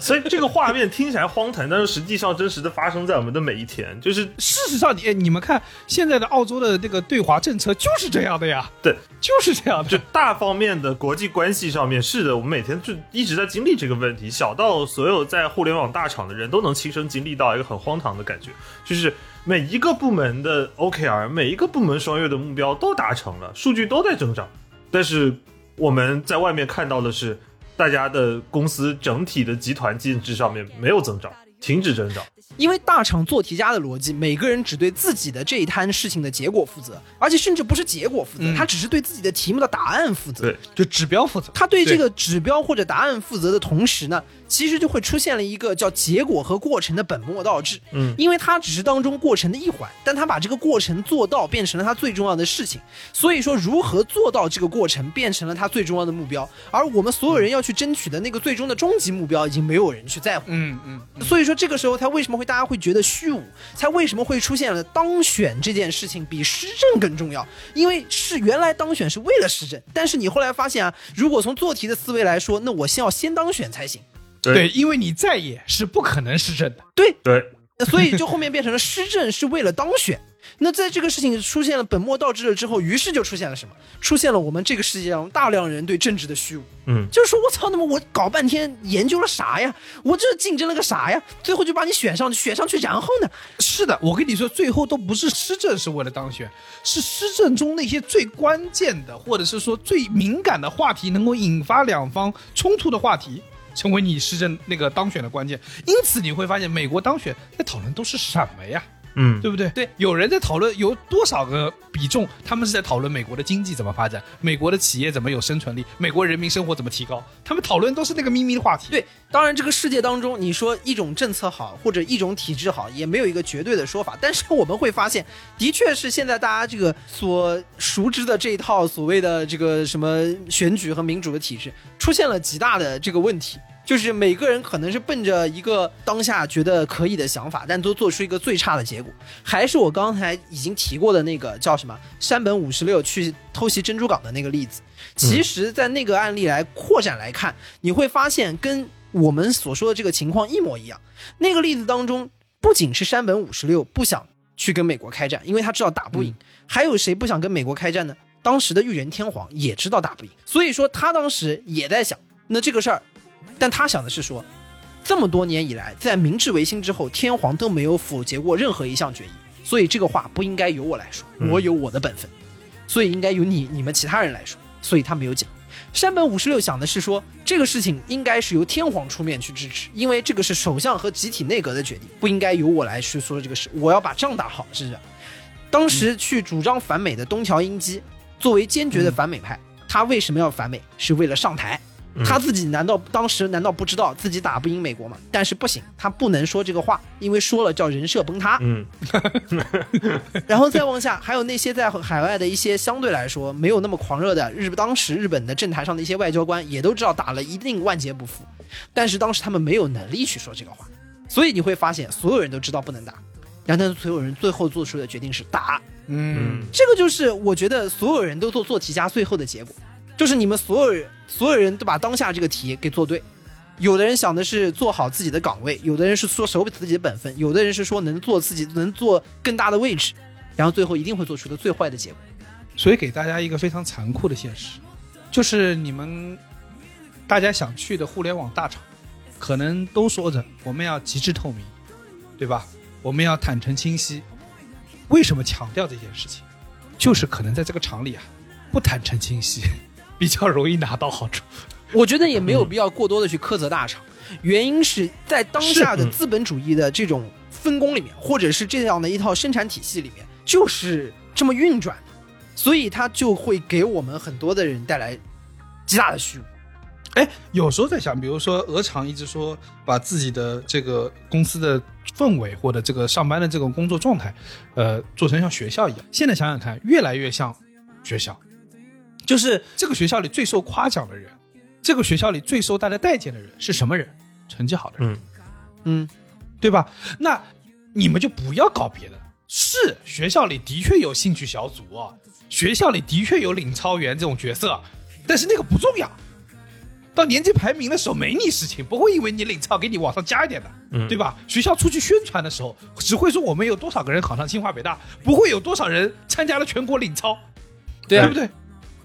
所以这个画面听起来荒唐，但是实际上真实的发生在我们的每一天，就是事实上，你你们看现在的澳洲的那个对华政策就是这样的呀，对，就是这样的就。大方面的国际关系上面，是的，我们每天就一直在经历这个问题。小到所有在互联网大厂的人都能亲身经历到一个很荒唐的感觉，就是每一个部门的 OKR，每一个部门双月的目标都达成了，数据都在增长，但是我们在外面看到的是，大家的公司整体的集团净值上面没有增长，停止增长。因为大厂做题家的逻辑，每个人只对自己的这一摊事情的结果负责，而且甚至不是结果负责，嗯他只是对自己的题目的答案负责。对，就指标负责，他对这个指标或者答案负责的同时呢，其实就会出现了一个叫结果和过程的本末倒置。嗯因为他只是当中过程的一环，但他把这个过程做到变成了他最重要的事情。所以说，如何做到这个过程变成了他最重要的目标，而我们所有人要去争取的那个最终的终极目标，已经没有人去在乎。嗯嗯，所以说这个时候他为什么会大家会觉得虚无？才为什么会出现了当选这件事情比施政更重要？因为是原来当选是为了施政，但是你后来发现啊，如果从做题的思维来说，那我先要先当选才行。对，因为你在野是不可能施政的。对，对，所以就后面变成了施政是为了当选。那在这个事情出现了本末倒置了之后，于是就出现了什么？出现了我们这个世界上大量人对政治的虚无。嗯，就是说我操，那么我搞半天研究了啥呀？我这竞争了个啥呀？最后就把你选上去，选上去，然后呢？是的，我跟你说，最后都不是施政是为了当选，是施政中那些最关键的，或者是说最敏感的话题，能够引发两方冲突的话题，成为你施政那个当选的关键。因此你会发现，美国当选在讨论都是什么呀？嗯，对不对？对，有人在讨论有多少个比重，他们是在讨论美国的经济怎么发展，美国的企业怎么有生存力，美国人民生活怎么提高，他们讨论都是那个咪咪的话题。对，当然这个世界当中，你说一种政策好或者一种体制好，也没有一个绝对的说法。但是我们会发现，的确是现在大家这个所熟知的这一套所谓的这个什么选举和民主的体制，出现了极大的这个问题。就是每个人可能是奔着一个当下觉得可以的想法，但都做出一个最差的结果。还是我刚才已经提过的那个叫什么山本五十六去偷袭珍珠港的那个例子。其实，在那个案例来扩展来看，你会发现跟我们所说的这个情况一模一样。那个例子当中，不仅是山本五十六不想去跟美国开战，因为他知道打不赢，还有谁不想跟美国开战呢？当时的裕仁天皇也知道打不赢，所以说他当时也在想，那这个事儿，但他想的是说，这么多年以来，在明治维新之后，天皇都没有否决过任何一项决议，所以这个话不应该由我来说，我有我的本分，所以应该由你你们其他人来说，所以他没有讲。山本五十六想的是说，这个事情应该是由天皇出面去支持，因为这个是首相和集体内阁的决定，不应该由我来去说这个事。我要把仗打好，是不是？当时去主张反美的东条英机，作为坚决的反美派，他为什么要反美？是为了上台。他自己难道当时难道不知道自己打不赢美国吗？但是不行，他不能说这个话，因为说了叫人设崩塌。嗯。然后再往下，还有那些在海外的一些相对来说没有那么狂热的日当时日本的政坛上的一些外交官，也都知道打了一定万劫不复，但是当时他们没有能力去说这个话，所以你会发现所有人都知道不能打，然后但所有人最后做出的决定是打，嗯，这个就是我觉得所有人都做做题家最后的结果，就是你们所有人所有人都把当下这个题给做对。有的人想的是做好自己的岗位，有的人是说守自己的本分，有的人是说能做自己能做更大的位置，然后最后一定会做出的最坏的结果。所以给大家一个非常残酷的现实，就是你们大家想去的互联网大厂，可能都说着我们要极致透明，对吧？我们要坦诚清晰。为什么强调这件事情？就是可能在这个厂里啊，不坦诚清晰，比较容易拿到好处。我觉得也没有必要过多的去苛责大厂，原因是在当下的资本主义的这种分工里面，或者是这样的一套生产体系里面，就是这么运转的，所以它就会给我们很多的人带来极大的虚无。哎，有时候在想，比如说鹅厂一直说把自己的这个公司的氛围或者这个上班的这种工作状态，呃，做成像学校一样。现在想想看，越来越像学校，就是这个学校里最受夸奖的人，这个学校里最受大家待见的人是什么人？成绩好的人，嗯嗯，对吧？那你们就不要搞别的。是学校里的确有兴趣小组，学校里的确有领操员这种角色，但是那个不重要。到年级排名的时候没你事情，不会因为你领操给你往上加一点的，嗯对吧？学校出去宣传的时候，只会说我们有多少个人考上清华北大，不会有多少人参加了全国领操，对啊不对？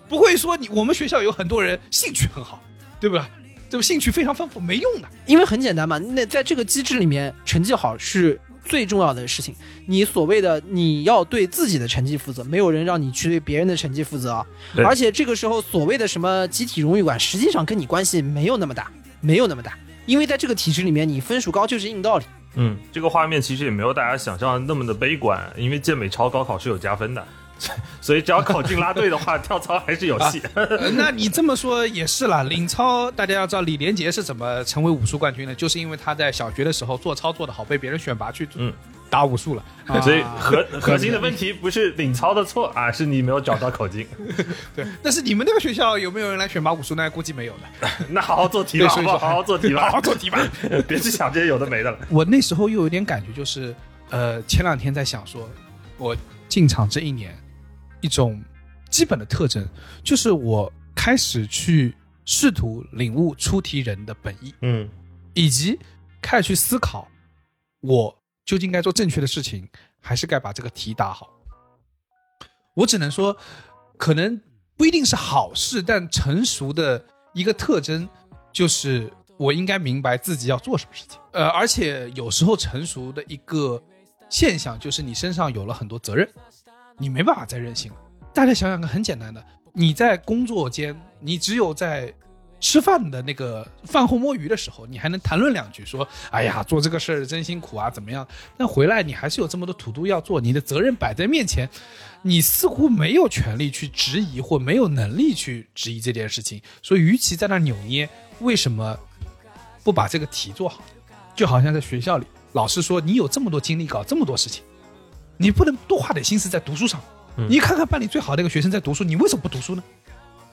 不会说你我们学校有很多人兴趣很好，对吧对？这个兴趣非常丰富，没用的。因为很简单嘛，那在这个机制里面，成绩好是最重要的事情。你所谓的你要对自己的成绩负责，没有人让你去对别人的成绩负责啊。而且这个时候所谓的什么集体荣誉感，实际上跟你关系没有那么大，没有那么大。因为在这个体制里面，你分数高就是硬道理。嗯，这个画面其实也没有大家想象的那么的悲观，因为健美超高考是有加分的，所以只要考进拉队的话，跳操还是有戏。呃那你这么说也是啦，领操大家要知道李连杰是怎么成为武术冠军的，就是因为他在小学的时候做操做得好，被别人选拔去嗯打武术了。所以啊核核心的问题不是领操的错啊，是你没有找到口径。对，但是你们那个学校有没有人来选拔武术呢？估计没有的。那好好做题吧？好好做题吧，好好做题吧。别去想这些有的没的了。我那时候又有点感觉，就是呃，前两天在想说，我进场这一年，一种基本的特征就是我开始去试图领悟出题人的本意，嗯以及开始去思考，我究竟该做正确的事情，还是该把这个题答好。我只能说，可能不一定是好事，但成熟的一个特征就是我应该明白自己要做什么事情。呃，而且有时候成熟的一个现象就是你身上有了很多责任，你没办法再任性了。大家想想看，很简单的，你在工作间，你只有在吃饭的那个饭后摸鱼的时候，你还能谈论两句，说：“哎呀，做这个事儿真辛苦啊，怎么样？”但回来你还是有这么多土都要做，你的责任摆在面前，你似乎没有权利去质疑，或没有能力去质疑这件事情。所以，与其在那扭捏，为什么不把这个题做好？就好像在学校里，老师说你有这么多精力搞这么多事情，你不能多花点心思在读书上。你看看班里最好的一个学生在读书，你为什么不读书呢？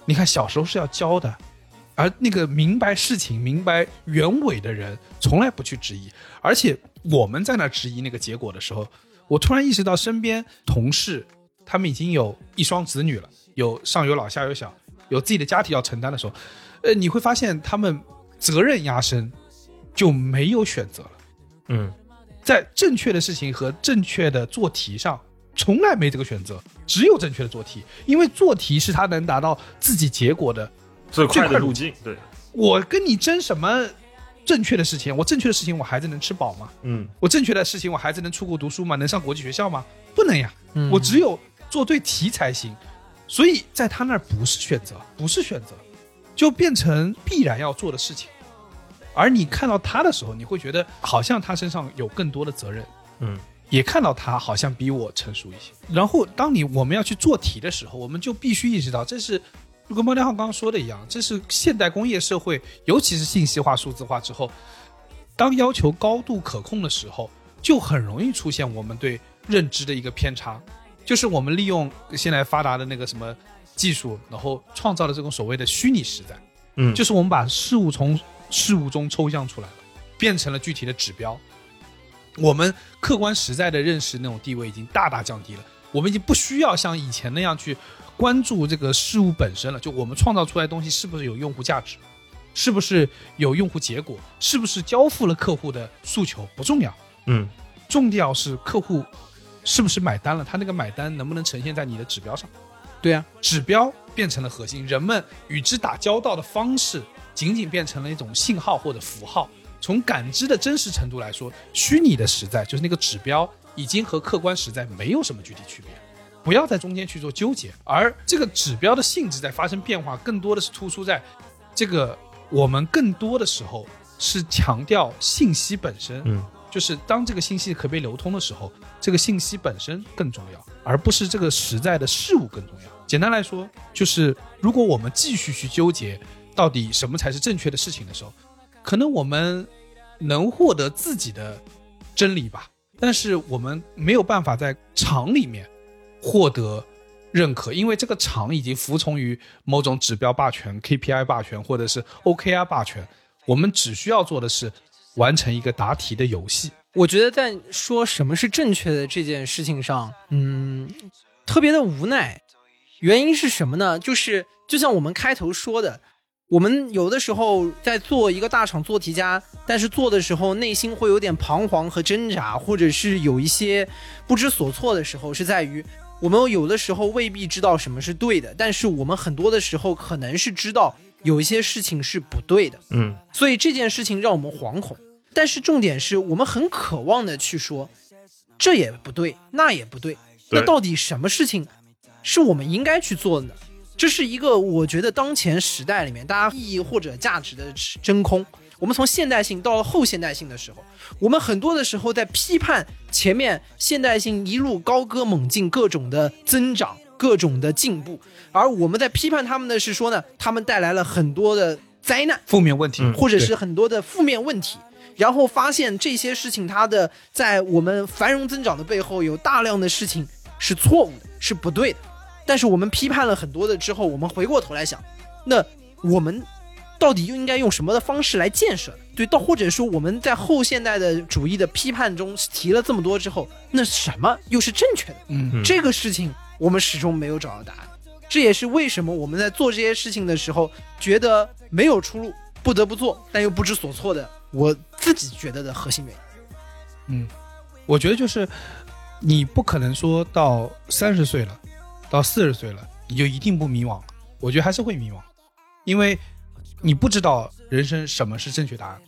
你看小时候是要教的，而那个明白事情、明白原委的人，从来不去质疑。而且我们在那质疑那个结果的时候，我突然意识到，身边同事他们已经有一双子女了，有上有老下有小，有自己的家庭要承担的时候，呃，你会发现他们责任压身，就没有选择了。嗯在正确的事情和正确的做题上，从来没这个选择，只有正确的做题，因为做题是他能达到自己结果的。最快路的路径，对，我跟你争什么正确的事情？我正确的事情，我孩子能吃饱吗？嗯我正确的事情，我孩子能出国读书吗？能上国际学校吗？不能呀，嗯我只有做对题才行。所以在他那儿不是选择，不是选择，就变成必然要做的事情。而你看到他的时候，你会觉得好像他身上有更多的责任，嗯。也看到他好像比我成熟一些。然后，当你我们要去做题的时候，我们就必须意识到，这是就跟猫天浩刚刚说的一样，这是现代工业社会，尤其是信息化、数字化之后，当要求高度可控的时候，就很容易出现我们对认知的一个偏差，就是我们利用现在发达的那个什么技术，然后创造了这种所谓的虚拟时代，嗯。就是我们把事物从事物中抽象出来了，变成了具体的指标。我们客观实在的认识那种地位已经大大降低了，我们已经不需要像以前那样去关注这个事物本身了。就我们创造出来的东西是不是有用户价值，是不是有用户结果，是不是交付了客户的诉求不重要，嗯重要是客户是不是买单了，他那个买单能不能呈现在你的指标上。对啊，指标变成了核心，人们与之打交道的方式仅仅变成了一种信号或者符号。从感知的真实程度来说，虚拟的实在就是那个指标，已经和客观实在没有什么具体区别。不要在中间去做纠结，而这个指标的性质在发生变化，更多的是突出在这个我们更多的时候是强调信息本身，嗯，就是当这个信息可被流通的时候，这个信息本身更重要，而不是这个实在的事物更重要。简单来说，就是如果我们继续去纠结到底什么才是正确的事情的时候，可能我们能获得自己的真理吧，但是我们没有办法在场里面获得认可，因为这个场已经服从于某种指标霸权、KPI 霸权或者是 OKR 霸权。我们只需要做的是完成一个答题的游戏。我觉得在说什么是正确的这件事情上，嗯，特别的无奈。原因是什么呢？就是就像我们开头说的，我们有的时候在做一个大厂做题家，但是做的时候内心会有点彷徨和挣扎，或者是有一些不知所措的时候，是在于我们有的时候未必知道什么是对的，但是我们很多的时候可能是知道有一些事情是不对的。嗯所以这件事情让我们惶恐。但是重点是我们很渴望的去说，这也不对，那也不对。对那到底什么事情是我们应该去做的呢？这是一个我觉得当前时代里面大家意义或者价值的真空。我们从现代性到了后现代性的时候，我们很多的时候在批判前面现代性一路高歌猛进，各种的增长，各种的进步，而我们在批判他们的是说呢，他们带来了很多的灾难。负面问题，嗯或者是很多的负面问题，然后发现这些事情它的在我们繁荣增长的背后有大量的事情是错误的，是不对的。但是我们批判了很多的之后，我们回过头来想，那我们到底又应该用什么的方式来建设？对，到或者说我们在后现代的主义的批判中提了这么多之后，那什么又是正确的？嗯，这个事情我们始终没有找到答案，这也是为什么我们在做这些事情的时候觉得没有出路，不得不做，但又不知所措的，我自己觉得的核心原因。嗯我觉得就是你不可能说到三十岁了，到四十岁了，你就一定不迷茫。我觉得还是会迷茫，因为你不知道人生什么是正确答案。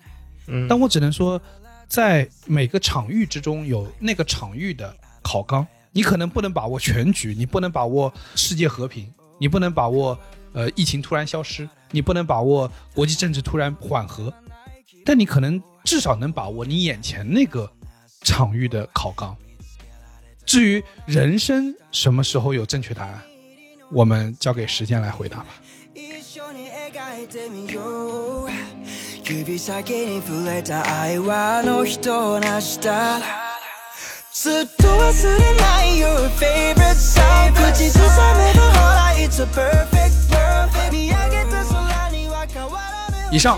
嗯，但我只能说，在每个场域之中有那个场域的考纲，你可能不能把握全局，你不能把握世界和平，你不能把握呃疫情突然消失，你不能把握国际政治突然缓和，但你可能至少能把握你眼前那个场域的考纲。至于人生什么时候有正确答案，我们交给时间来回答吧。一緒に描いてみよう指先に触れた愛はあの人を成したずっと忘れない Your favorite song 口ずさめばほら It's a perfect world 見上げた空には変わらぬ以上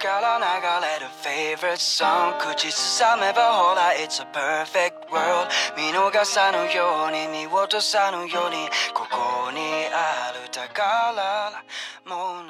ヘッドホンから流れる favorite song 口ずさめばほら It's a perfect world 見逃さぬように見落とさぬようにここにある宝物